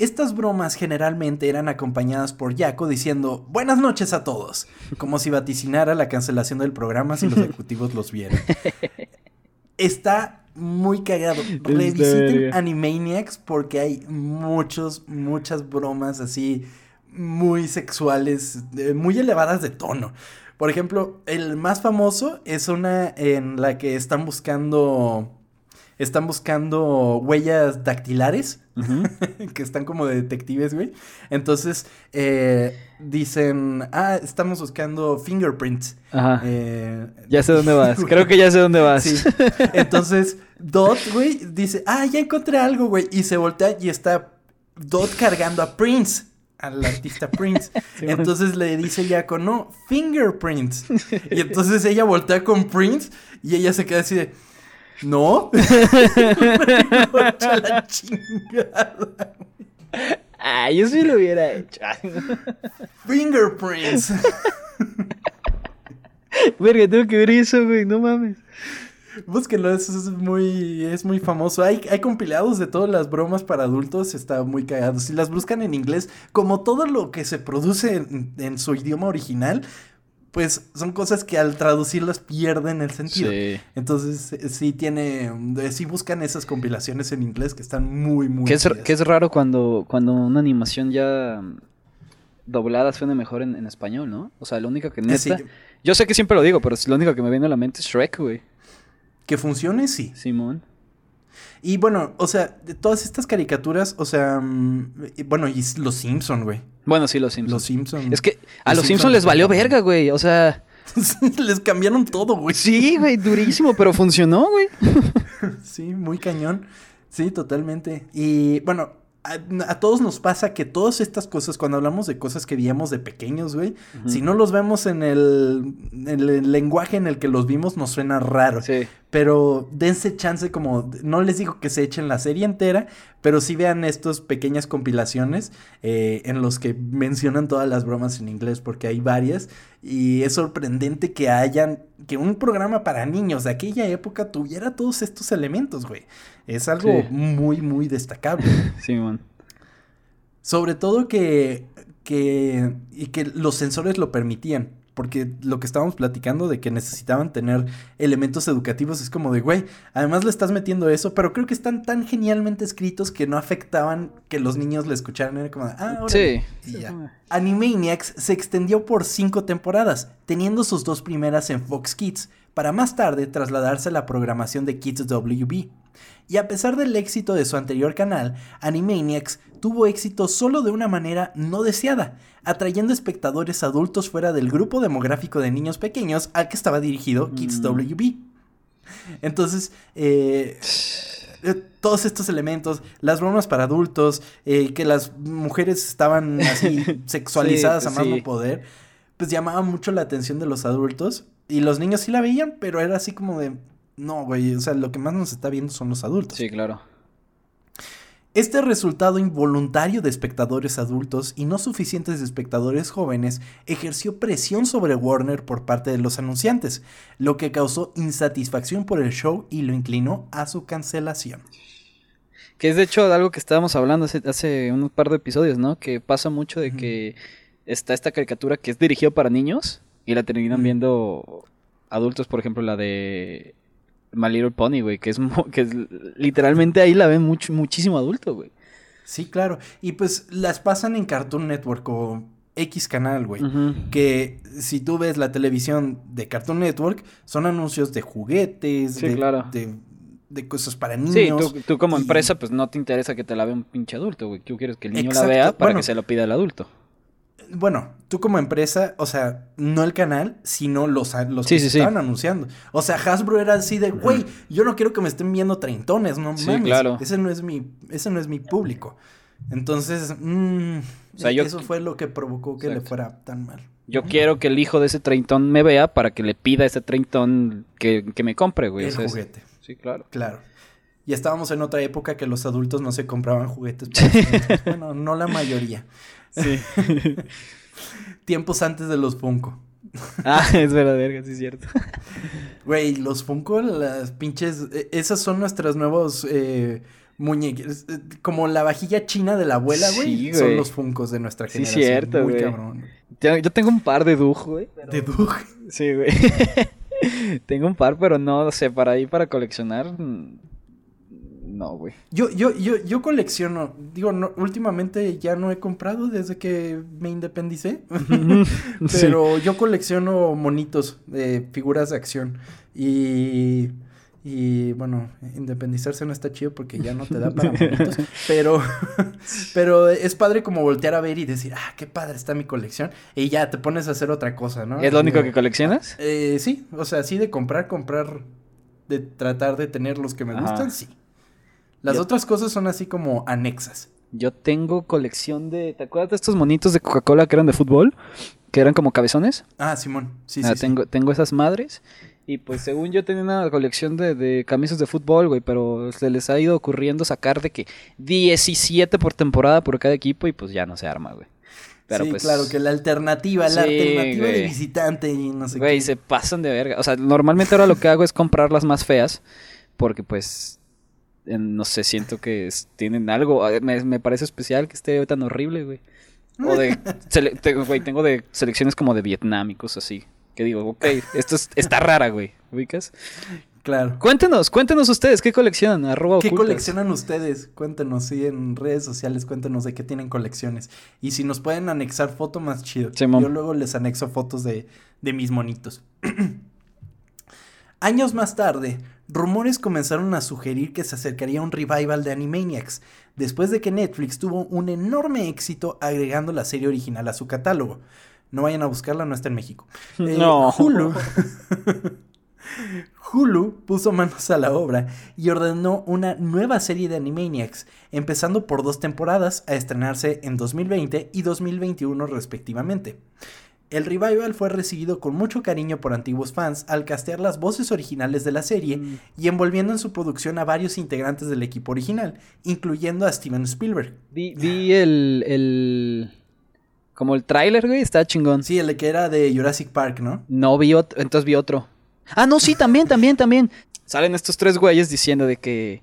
Estas bromas generalmente eran acompañadas por Jaco diciendo buenas noches a todos, como si vaticinara la cancelación del programa si los ejecutivos los vieran. Está muy cagado. Revisiten. Animaniacs porque hay muchos, muchas bromas así muy sexuales, eh, muy elevadas de tono. Por ejemplo, el más famoso es una en la que están buscando. Están buscando huellas dactilares. que están como de detectives, güey. Entonces, eh, dicen. Ah, estamos buscando fingerprints. Ajá. Eh, Ya sé dónde vas. Creo que ya sé dónde vas. Sí. Entonces, Dot, güey, dice, ah, ya encontré algo, güey. Y se voltea y está Dot cargando a Prince, al artista Prince. entonces le dice Jaco, no, fingerprints. Y entonces ella voltea con Prince y ella se queda así de, no. La chingada. Ah, yo sí lo hubiera hecho. Fingerprints. Verga, tengo que ver eso, güey, no mames. Búsquenlo, eso es muy, es muy famoso. Hay, hay compilados de todas las bromas para adultos, está muy cagado. Si las buscan en inglés, como todo lo que se produce en, en su idioma original, pues son cosas que al traducirlas pierden el sentido. Sí. Entonces, sí tiene, sí buscan esas compilaciones en inglés que están muy, muy Que es, que es raro cuando, cuando una animación ya doblada suena mejor en, en español, ¿no? O sea, lo único que Eh, neta... sí, Yo sé que siempre lo digo, pero lo único que me viene a la mente es Shrek, güey. que funcione, sí. Simón. Y bueno, o sea, de todas estas caricaturas, o sea, mm, bueno, y los Simpson, güey. Bueno, sí, los Simpsons. Los Simpson. Es que a Los los Simpson Simpsons les valió verga, güey. O sea, Les cambiaron todo, güey. sí, güey, durísimo, pero funcionó, güey. Sí, muy cañón. Sí, totalmente. Y bueno, a, a todos nos pasa que todas estas cosas, cuando hablamos de cosas que veíamos de pequeños, güey, si no los vemos en el, en el lenguaje en el que los vimos, nos suena raro. Sí. Pero dense chance como, no les digo que se echen la serie entera, pero sí vean estas pequeñas compilaciones eh, en los que mencionan todas las bromas en inglés, porque hay varias. Y es sorprendente que hayan, que un programa para niños de aquella época tuviera todos estos elementos, güey. Es algo Sí. muy, muy destacable. Simón. Sobre todo que, que, y que los sensores lo permitían. Porque lo que estábamos platicando de que necesitaban tener elementos educativos es como de, güey, además le estás metiendo eso, pero creo que están tan genialmente escritos que no afectaban que los niños le escucharan. Era como, de, ah, órale", Sí. y ya. Animaniacs se extendió por cinco temporadas, teniendo sus dos primeras en Fox Kids, para más tarde trasladarse a la programación de Kids WB. Y a pesar del éxito de su anterior canal, Animaniacs tuvo éxito solo de una manera no deseada, atrayendo espectadores adultos fuera del grupo demográfico de niños pequeños al que estaba dirigido Kids WB. Entonces, eh, eh, todos estos elementos, las bromas para adultos, eh, que las mujeres estaban así sexualizadas Sí, a más sí. no poder, pues llamaban mucho la atención de los adultos. Y los niños sí la veían, pero era así como de, no, güey, o sea, lo que más nos está viendo son los adultos. Sí, claro. Este resultado involuntario de espectadores adultos y no suficientes de espectadores jóvenes ejerció presión sobre Warner por parte de los anunciantes, lo que causó insatisfacción por el show y lo inclinó a su cancelación. Que es de hecho algo que estábamos hablando hace, hace un par de episodios, ¿no? Que pasa mucho de que está esta caricatura que es dirigida para niños y la terminan viendo adultos, por ejemplo, la de My Little Pony, güey, que es, que es literalmente ahí la ven mucho, muchísimo adulto, güey. Sí, claro. Y pues las pasan en Cartoon Network o X canal, güey. Que si tú ves la televisión de Cartoon Network, son anuncios de juguetes, Sí, de, claro. de, de cosas para Sí, niños. tú, tú como y- empresa, pues no te interesa que te la vea un pinche adulto, güey. Tú quieres que el niño Exacto, la vea para bueno. que se lo pida el adulto. Bueno, tú como empresa, o sea, no el canal, sino los, los Sí, que sí, se sí. estaban anunciando. O sea, Hasbro era así de, güey, yo no quiero que me estén viendo treintones, no Sí, mames. claro. Ese no es mi, ese no es mi público. Entonces, mm, O sea, yo- eso fue lo que provocó que le fuera tan mal. Yo quiero que el hijo de ese treintón me vea para que le pida a ese treintón que, que me compre, güey. el O sea, es- juguete. Sí, claro. Claro. Y estábamos en otra época que los adultos no se compraban juguetes. para bueno, no la mayoría. Sí. Tiempos antes de los Funko. ah, es verdad, verga, sí es cierto. Güey, los Funko, las pinches. eh, Esas son nuestras nuevos eh, eh, Como la vajilla china de la abuela, güey. Sí, son los Funkos de nuestra Sí, generación. cierto, Muy güey. cabrón. Yo tengo un par de Doug, güey. De Doug. Sí, güey. tengo un par, pero no, o sea, para ahí para coleccionar. No, güey. Yo, yo, yo, yo colecciono. Digo, no, últimamente ya no he comprado desde que me independicé. Pero yo colecciono monitos, de figuras de acción. Y. Y bueno, independizarse no está chido porque ya no te da para monitos. pero, pero es padre como voltear a ver y decir, ah, qué padre está mi colección. Y ya te pones a hacer otra cosa, ¿no? ¿Es lo único que coleccionas? eh, sí, o sea, sí de comprar, comprar, de tratar de tener los que me Ajá. gustan, sí. Las Yo- otras cosas son así como anexas. Yo tengo colección de. ¿Te acuerdas de estos monitos de Coca-Cola que eran de fútbol? Que eran como cabezones. Ah, Simón, sí, Ah, sí, sí. tengo, tengo esas madres. Y pues según yo tenía una colección de, de camisas de fútbol, güey, pero se les ha ido ocurriendo sacar de que 17 por temporada por cada equipo y pues ya no se arma, güey. Pero sí, pues, claro, que la alternativa, la alternativa de güey. visitante y no sé Güey, qué. se pasan de verga. O sea, normalmente ahora lo que hago es comprar las más feas porque pues no sé, siento que es- tienen algo. Me, me parece especial que esté tan horrible, güey. O de. sele- te- güey, tengo de selecciones como de Vietnam y cosas así. Que digo, ok, esto es- está rara, güey. ¿Ubicas? Claro. Cuéntenos, cuéntenos ustedes, ¿qué coleccionan? Arroba ¿Qué ocultas. coleccionan ustedes? Cuéntenos, sí, en redes sociales, cuéntenos de qué tienen colecciones. Y si nos pueden anexar foto, más chido. Yo luego les anexo fotos de, de mis monitos. Años más tarde, rumores comenzaron a sugerir que se acercaría un revival de Animaniacs, después de que Netflix tuvo un enorme éxito agregando la serie original a su catálogo. No vayan a buscarla, no está en México. Eh, No. Hulu. Hulu puso manos a la obra y ordenó una nueva serie de Animaniacs, empezando por dos temporadas a estrenarse en 2020 y 2021 respectivamente. El revival fue recibido con mucho cariño por antiguos fans al castear las voces originales de la serie y envolviendo en su producción a varios integrantes del equipo original, incluyendo a Steven Spielberg. Vi, vi el, el. Como el tráiler, güey, está chingón. Sí, el que era de Jurassic Park, ¿no? No vi otro, entonces vi otro. Ah, no, sí, también, también, también. Salen estos tres güeyes diciendo de que.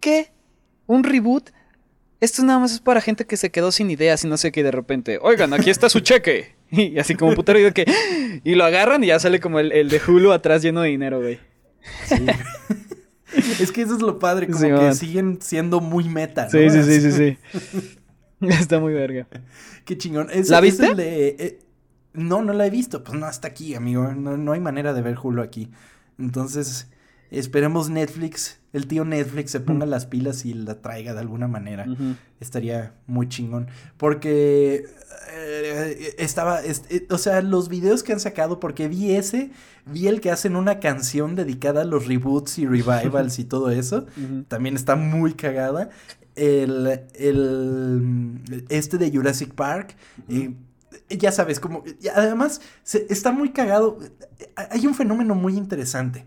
¿Qué? ¿Un reboot? Esto nada más es para gente que se quedó sin ideas y no sé qué de repente. Oigan, aquí está su cheque. Y así como putero y de que. Y lo agarran y ya sale como el, el de Hulu atrás lleno de dinero, güey. Es que eso es lo padre, como Sí, que man. siguen siendo muy meta. ¿no? Sí, sí, sí, sí, sí. Está muy verga. Qué chingón. Es- ¿La viste? de, eh, no, no la he visto. Pues no, hasta aquí, amigo. No, no hay manera de ver Hulu aquí. Entonces, esperemos Netflix, el tío Netflix se ponga las pilas y la traiga de alguna manera. Estaría muy chingón. Porque eh, estaba, est- eh, o sea, los videos que han sacado, porque vi ese, vi el que hacen una canción dedicada a los reboots y revivals y todo eso. También está muy cagada. El, el, este de Jurassic Park. eh, ya sabes, como. y Además, se- está muy cagado. Hay un fenómeno muy interesante.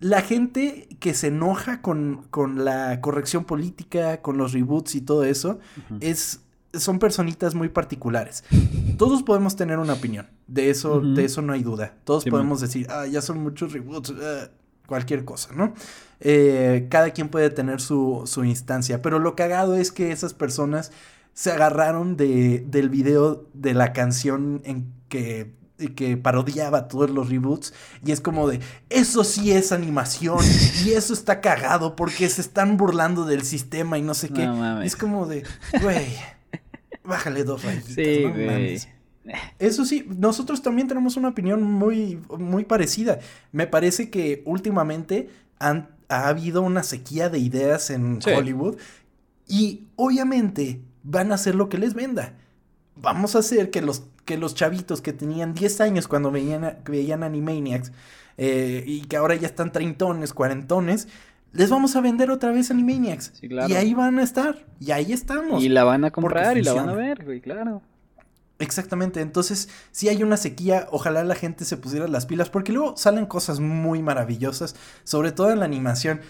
La gente que se enoja con, con la corrección política, con los reboots y todo eso, es, son personitas muy particulares. Todos podemos tener una opinión, de eso, de eso no hay duda. Todos Sí, podemos decir, ah, ya son muchos reboots, ah", cualquier cosa, ¿no? Eh, cada quien puede tener su, su instancia, pero lo cagado es que esas personas se agarraron de, del video de la canción en que, que parodiaba todos los reboots y es como de, eso sí es animación y eso está cagado porque se están burlando del sistema y no sé qué. No mames. Es como de, güey, bájale dos rayitas, Sí, no güey. mames. Eso sí, nosotros también tenemos una opinión muy, muy parecida. Me parece que últimamente han, ha habido una sequía de ideas en Sí. Hollywood y obviamente van a hacer lo que les venda. Vamos a hacer que los, que los chavitos que tenían 10 años cuando veían, veían Animaniacs eh, y que ahora ya están treintones, cuarentones, les vamos a vender otra vez Animaniacs. Sí, claro. Y ahí van a estar. Y ahí estamos. Y la van a comprar y la van a ver, güey, claro. Exactamente, entonces si hay una sequía, ojalá la gente se pusiera las pilas, porque luego salen cosas muy maravillosas, sobre todo en la animación.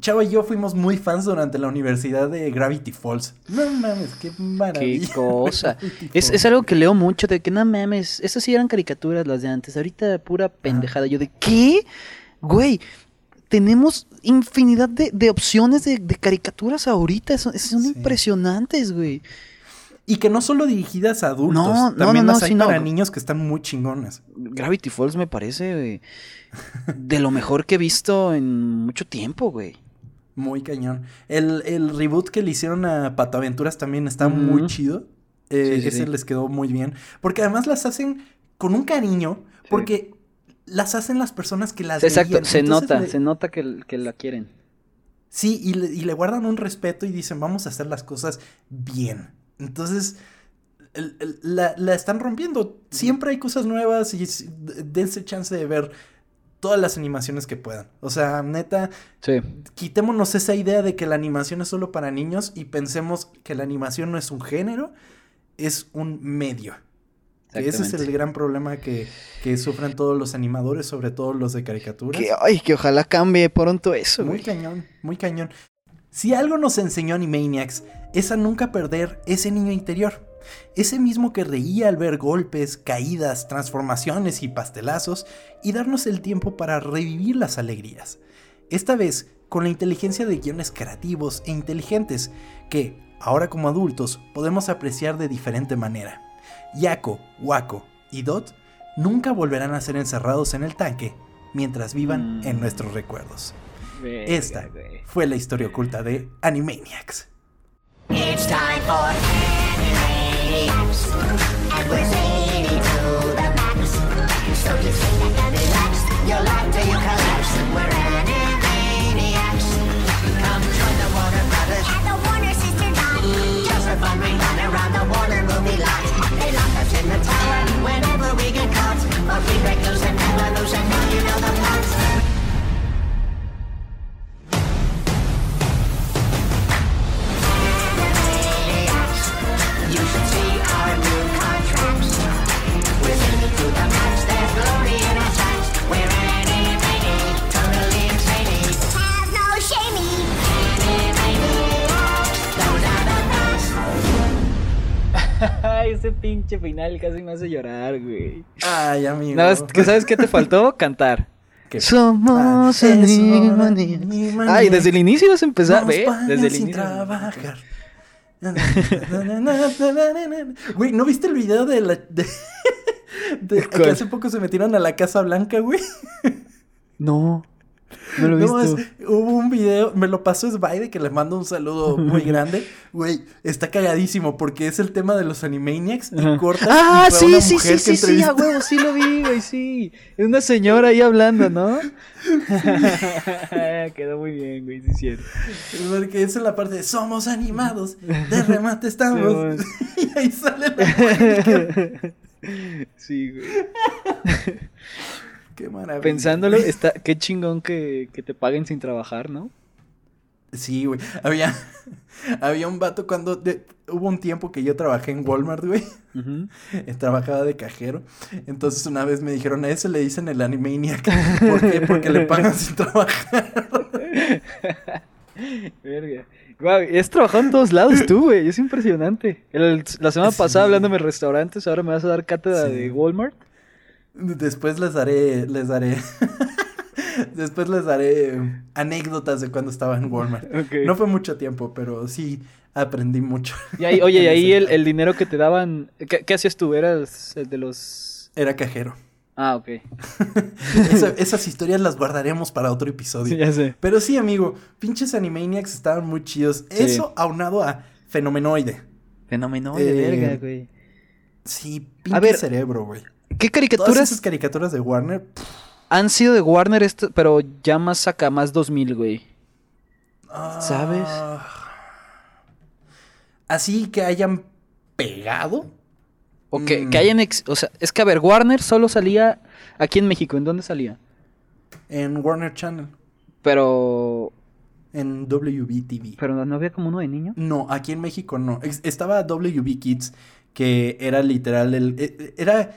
Chava y yo fuimos muy fans durante la universidad de Gravity Falls. No mames, qué maravilla. Qué cosa. Es, es algo que leo mucho de que no mames, esas sí eran caricaturas las de antes, ahorita pura pendejada. Yo de ¿qué? Güey, tenemos infinidad de, de opciones de, de caricaturas ahorita, son, son Sí. impresionantes, güey. Y que no solo dirigidas a adultos, No, también no, las no, hay sí, no. para niños que están muy chingonas. Gravity Falls me parece güey, de lo mejor que he visto en mucho tiempo, güey. Muy cañón. El, el reboot que le hicieron a Pato Aventuras también está muy chido. Eh, Sí, sí, ese sí. les quedó muy bien. Porque además las hacen con un cariño. Porque las hacen las personas que las Exacto, veían. se Entonces nota, le- se nota que, que la quieren. Sí, y le, y le guardan un respeto y dicen, vamos a hacer las cosas bien. Entonces, el- el- la, la están rompiendo. Siempre hay cosas nuevas y dense chance de ver todas las animaciones que puedan. O sea, neta, Sí. quitémonos esa idea de que la animación es solo para niños y pensemos que la animación no es un género, es un medio. Ese es el gran problema que, que sufren todos los animadores, sobre todo los de caricaturas. Que, ay, que ojalá cambie pronto eso, Muy güey. cañón, muy cañón. Si algo nos enseñó Animaniacs es a nunca perder ese niño interior. Ese mismo que reía al ver golpes, caídas, transformaciones y pastelazos y darnos el tiempo para revivir las alegrías. Esta vez con la inteligencia de guiones creativos e inteligentes que, ahora como adultos, podemos apreciar de diferente manera. Yako, Wako y Dot nunca volverán a ser encerrados en el tanque mientras vivan Mm. en nuestros recuerdos. Esta fue la historia oculta de Animaniacs. It's time for Animaniacs, and No, es que ¿sabes qué te faltó? Cantar. ¿Qué? Somos Ah. Animaniacs. Ay, desde el inicio vas a empezar, Nos ve, desde el sin inicio. trabajar. Güey, ¿no viste el video de la de, de- que hace poco se metieron a la Casa Blanca, güey? No, no lo he No, visto. es- hubo un video, me lo pasó Sbaide, que le mando un saludo muy grande. Güey, está cagadísimo porque es el tema de los Animaniacs y Ajá. corta. Ah, y sí, una sí, mujer sí, que sí, sí, a huevo, sí lo vi, güey, sí. Es una señora ahí hablando, ¿no? Quedó muy bien, güey, sí es cierto. Porque esa es la parte de somos animados, de remate estamos. Sí, y ahí sale la. Sí, güey. Qué maravilla. Pensándolo, está, qué chingón que, que te paguen sin trabajar, ¿no? Sí, güey. Había, había un vato cuando... de- hubo un tiempo que yo trabajé en Walmart, güey. Trabajaba de cajero. Entonces una vez me dijeron, a ese le dicen el Animaniac. ¿Por qué? Porque le pagan sin trabajar. Verga. Guau, has trabajado en todos lados tú, güey. Es impresionante. El- la semana Sí. pasada hablándome de restaurantes, ahora me vas a dar cátedra Sí. de Walmart. Después les daré, les daré... Después les daré anécdotas de cuando estaba en Walmart. No fue mucho tiempo, pero sí aprendí mucho. Y ahí, oye, y ahí el, el dinero que te daban, ¿qué, qué hacías tú? ¿Eras el de los...? Era cajero. Ah, ok. Esa- esas historias las guardaremos para otro episodio. Sí, ya sé. Pero sí, amigo, pinches Animaniacs estaban muy chidos. Sí. Eso aunado a Fenomenoide. Fenómeno Eh, de verga, güey. Sí, A pinche ver, cerebro, güey. ¿Qué Todas caricaturas esas caricaturas de Warner, pff, han sido de Warner, esto, pero ya más acá, más 2000, güey? ah, ¿Sabes? Así que hayan pegado. O que, Mm. que hayan... ex- o sea, es que, a ver, Warner solo salía aquí en México. ¿En dónde salía? En Warner Channel. Pero... En WBTV. Pero no había como uno de niño. No, aquí en México no. Estaba WB Kids, que era literal el. eh, eh, Era.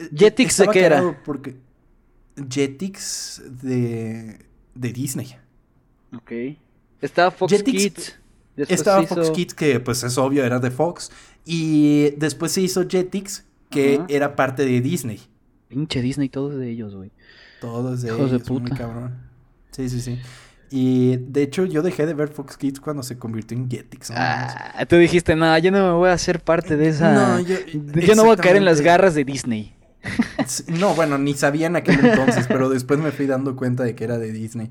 Eh, Jetix, ¿de estaba qué era? Porque. Jetix de. de Disney. Ok. Estaba Fox Jetix- Kids. Después Estaba Fox Kids, que pues es obvio, era de Fox. Y después se hizo Jetix, que era parte de Disney. Pinche Disney, todos de ellos, güey. Todos de Hijos de ellos, muy puta. cabrón. Sí, sí, sí. Y de hecho, yo dejé de ver Fox Kids cuando se convirtió en Jetix. ¿no? Ah, tú dijiste, no, yo no me voy a hacer parte de esa. No, yo- yo no voy a caer en las garras de Disney. No, bueno, ni sabía en aquel entonces, pero después me fui dando cuenta de que era de Disney.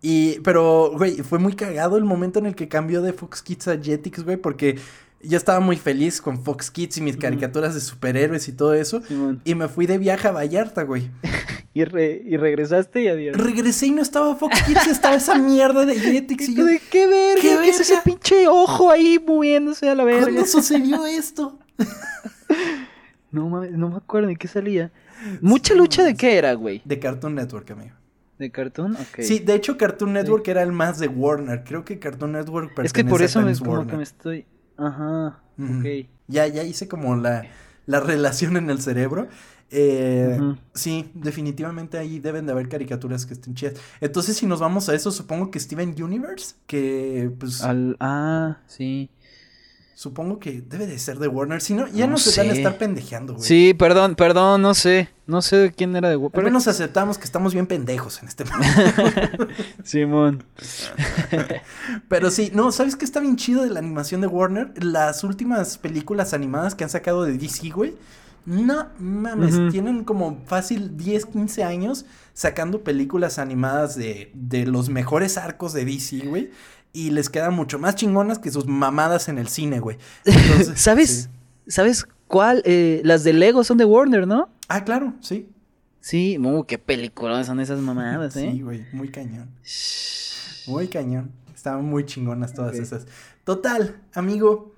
Y, pero, güey, fue muy cagado el momento en el que cambió de Fox Kids a Jetix, güey, porque yo estaba muy feliz con Fox Kids y mis caricaturas de superhéroes y todo eso. Y me fui de viaje a Vallarta, güey. Y, re- y regresaste y adiós. Regresé y no estaba Fox Kids, estaba esa mierda de Jetix. Y yo, ¿De qué verga? ¿Qué ¿Qué, es ese verga? pinche ojo ahí moviéndose a la verga? ¿cuándo sucedió esto? No mames, no me acuerdo de qué salía. ¿Mucha lucha de qué era, güey? De Cartoon Network, amigo. ¿De cartoon? Ok. Sí, de hecho, Cartoon Network era el más de Warner. Creo que Cartoon Network es que por pertenece a eso me, como que me estoy. Ajá. Ok. Ya, ya hice como la, la relación en el cerebro. Eh. Sí, definitivamente ahí deben de haber caricaturas que estén chidas. Entonces, si nos vamos a eso, supongo que Steven Universe, que pues Al... Ah, sí. Supongo que debe de ser de Warner. Si no, ya No no se van a estar pendejeando, güey. Sí, perdón, perdón, no sé. No sé de quién era de Al pero- menos aceptamos que estamos bien pendejos en este momento. Simón. Pero sí, no, ¿sabes qué está bien chido de la animación de Warner? Las últimas películas animadas que han sacado de DC, güey. No mames, tienen como fácil 10, 15 años sacando películas animadas de, de los mejores arcos de DC, güey. Y les quedan mucho más chingonas que sus mamadas en el cine, güey. Entonces, ¿Sabes? sí. ¿Sabes cuál? Eh, las de Lego son de Warner, ¿no? Ah, claro, sí. Sí, uh, qué películas son esas mamadas, ¿eh? Sí, güey, muy cañón. Muy cañón. Estaban muy chingonas todas Ok. esas. Total, amigo.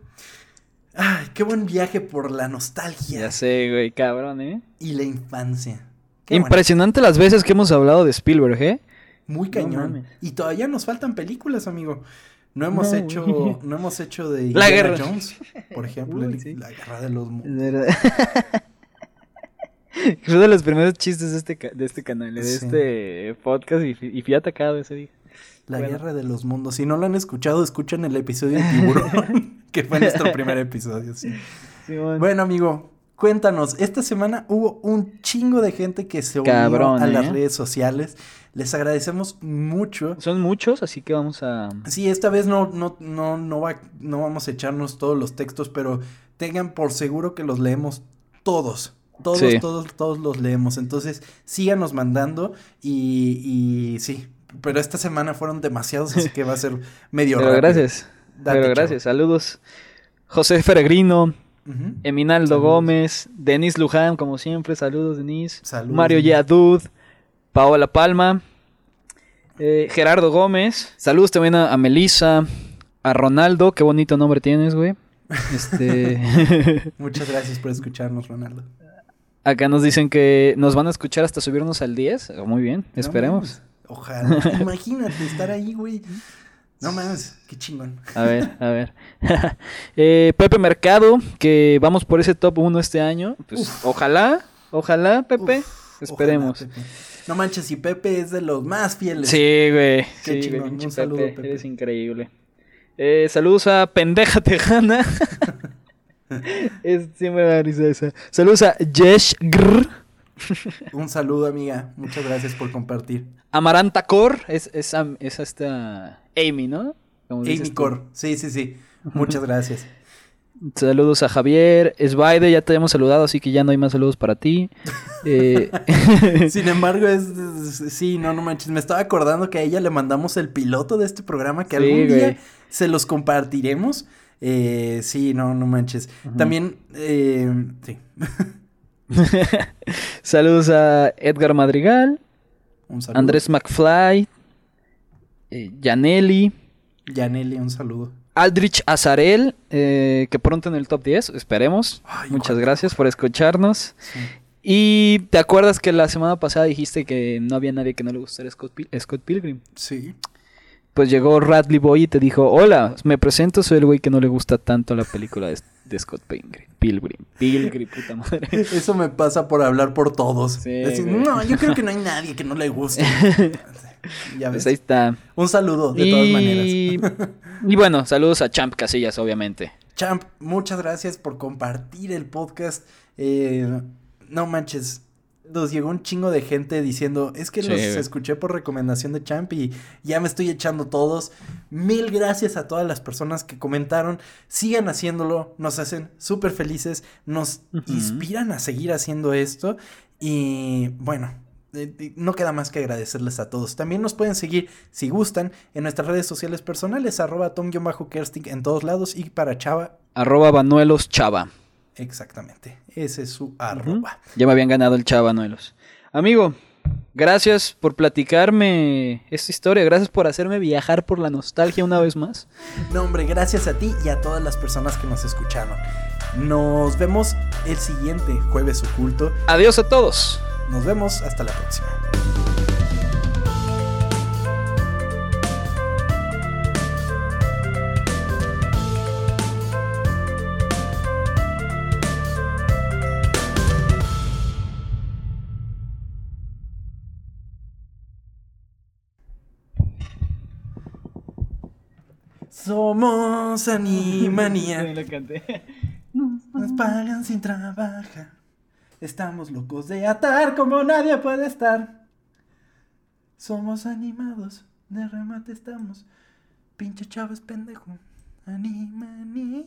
Ay, qué buen viaje por la nostalgia Ya sé, güey, cabrón, ¿eh? y la infancia. Qué bueno. Impresionante las veces que hemos hablado de Spielberg, ¿eh? Muy cañón. y todavía nos faltan películas, amigo. No hemos No, hecho, güey. no hemos hecho de La guerra. Jones, por ejemplo, Uy, el- sí. la guerra de los Es. Fue de los primeros chistes de este, de este canal, de Sí. este podcast y, fui- y fui atacado ese día. La Bueno. guerra de los mundos. Si no lo han escuchado, escuchen el episodio de Tiburón, que fue nuestro primer episodio, sí. Bueno, amigo, cuéntanos. Esta semana hubo un chingo de gente que se unió Cabrón, a las ¿eh? redes sociales. Les agradecemos mucho. Son muchos, así que vamos a... Sí, esta vez no, no, no, no, va, no vamos a echarnos todos los textos, pero tengan por seguro que los leemos todos. Todos, Sí. todos, todos los leemos. Entonces, síganos mandando y, y sí. Pero esta semana fueron demasiados, así que va a ser medio Pero rápido. gracias. Date, Pero chavo. gracias. Saludos. José Feregrino, Ujú. Eminaldo Saludos. Gómez, Denis Luján, como siempre. Saludos, Denis. Saludos, Mario. Yadud, Paola Palma, eh, Gerardo Gómez. Saludos también a, a Melissa, a Ronaldo. Qué bonito nombre tienes, güey. Este. Muchas gracias por escucharnos, Ronaldo. Acá nos dicen que nos van a escuchar hasta subirnos al 10. Oh, Muy bien, esperemos. Ojalá. Imagínate estar ahí, güey. No mames, qué chingón. A ver, a ver. Eh, Pepe Mercado, que vamos por ese top 1 este año. Pues ojalá, ojalá, Pepe. Esperemos. Ojalá, Pepe. No manches, y Pepe es de los más fieles. Sí, güey. Qué Sí, chingón. güey, Un saludo, Pepe, Pepe. Eres increíble. Eh, saludos a Pendeja Tejana. es, siempre me da risa esa. Saludos a Jesh Grr. Un saludo, amiga. Muchas gracias por compartir. Amaranta Cor. Es, es, es esta Amy, ¿no? Como Amy. Cor. Sí, sí, sí. Muchas gracias. Saludos a Javier. Svaide, ya te hemos saludado, así que ya no hay más saludos para ti. Eh, Sin embargo, es, es- Sí, no, no manches. Me estaba acordando que a ella le mandamos el piloto de este programa que Sí, algún día güey. se los compartiremos. Eh, sí, no, no manches. También, eh, sí. saludos a Edgar Madrigal. Un saludo. Andrés McFly. Yaneli. Yaneli, un saludo. Aldrich Azarel, eh, que pronto en el top 10, esperemos. Ay, Muchas gracias por escucharnos. Sí. Y te acuerdas que la semana pasada dijiste que no había nadie que no le gustara Scott, Pil- Scott Pilgrim. Sí. Pues llegó Radley Boy y te dijo, hola, me presento, soy el güey que no le gusta tanto la película de, de Scott Pilgrim. Pilgrim, Pilgrim, puta madre. Eso me pasa por hablar por todos. Sí, Decir, güey. no, yo creo que no hay nadie que no le guste. ya ves. Pues ahí está. Un saludo, de todas maneras. Y, y bueno, saludos a Champ Casillas, obviamente. Champ, muchas gracias por compartir el podcast. Eh, no manches, nos llegó un chingo de gente diciendo, es que Sí, los güey. escuché por recomendación de Champ y ya me estoy echando todos. Mil gracias a todas las personas que comentaron. Sigan haciéndolo, nos hacen súper felices, nos inspiran a seguir haciendo esto. Y bueno, eh, eh, no queda más que agradecerles a todos. También nos pueden seguir, si gustan, en nuestras redes sociales personales, arroba tom-kersting en todos lados y para Chava, Arroba Banuelos Chava. Exactamente. Ese es su arroba. Ya me habían ganado el Chava Banuelos. Amigo, gracias por platicarme esta historia. Gracias por hacerme viajar por la nostalgia una vez más. No, hombre, gracias a ti y a todas las personas que nos escucharon. Nos vemos el siguiente jueves oculto. Adiós a todos. Nos vemos hasta la próxima. Somos Animanía. Nos pagan sin trabajar. Estamos locos de atar como nadie puede estar. Somos animados, de remate estamos. Pinche chavo es pendejo. Animanía.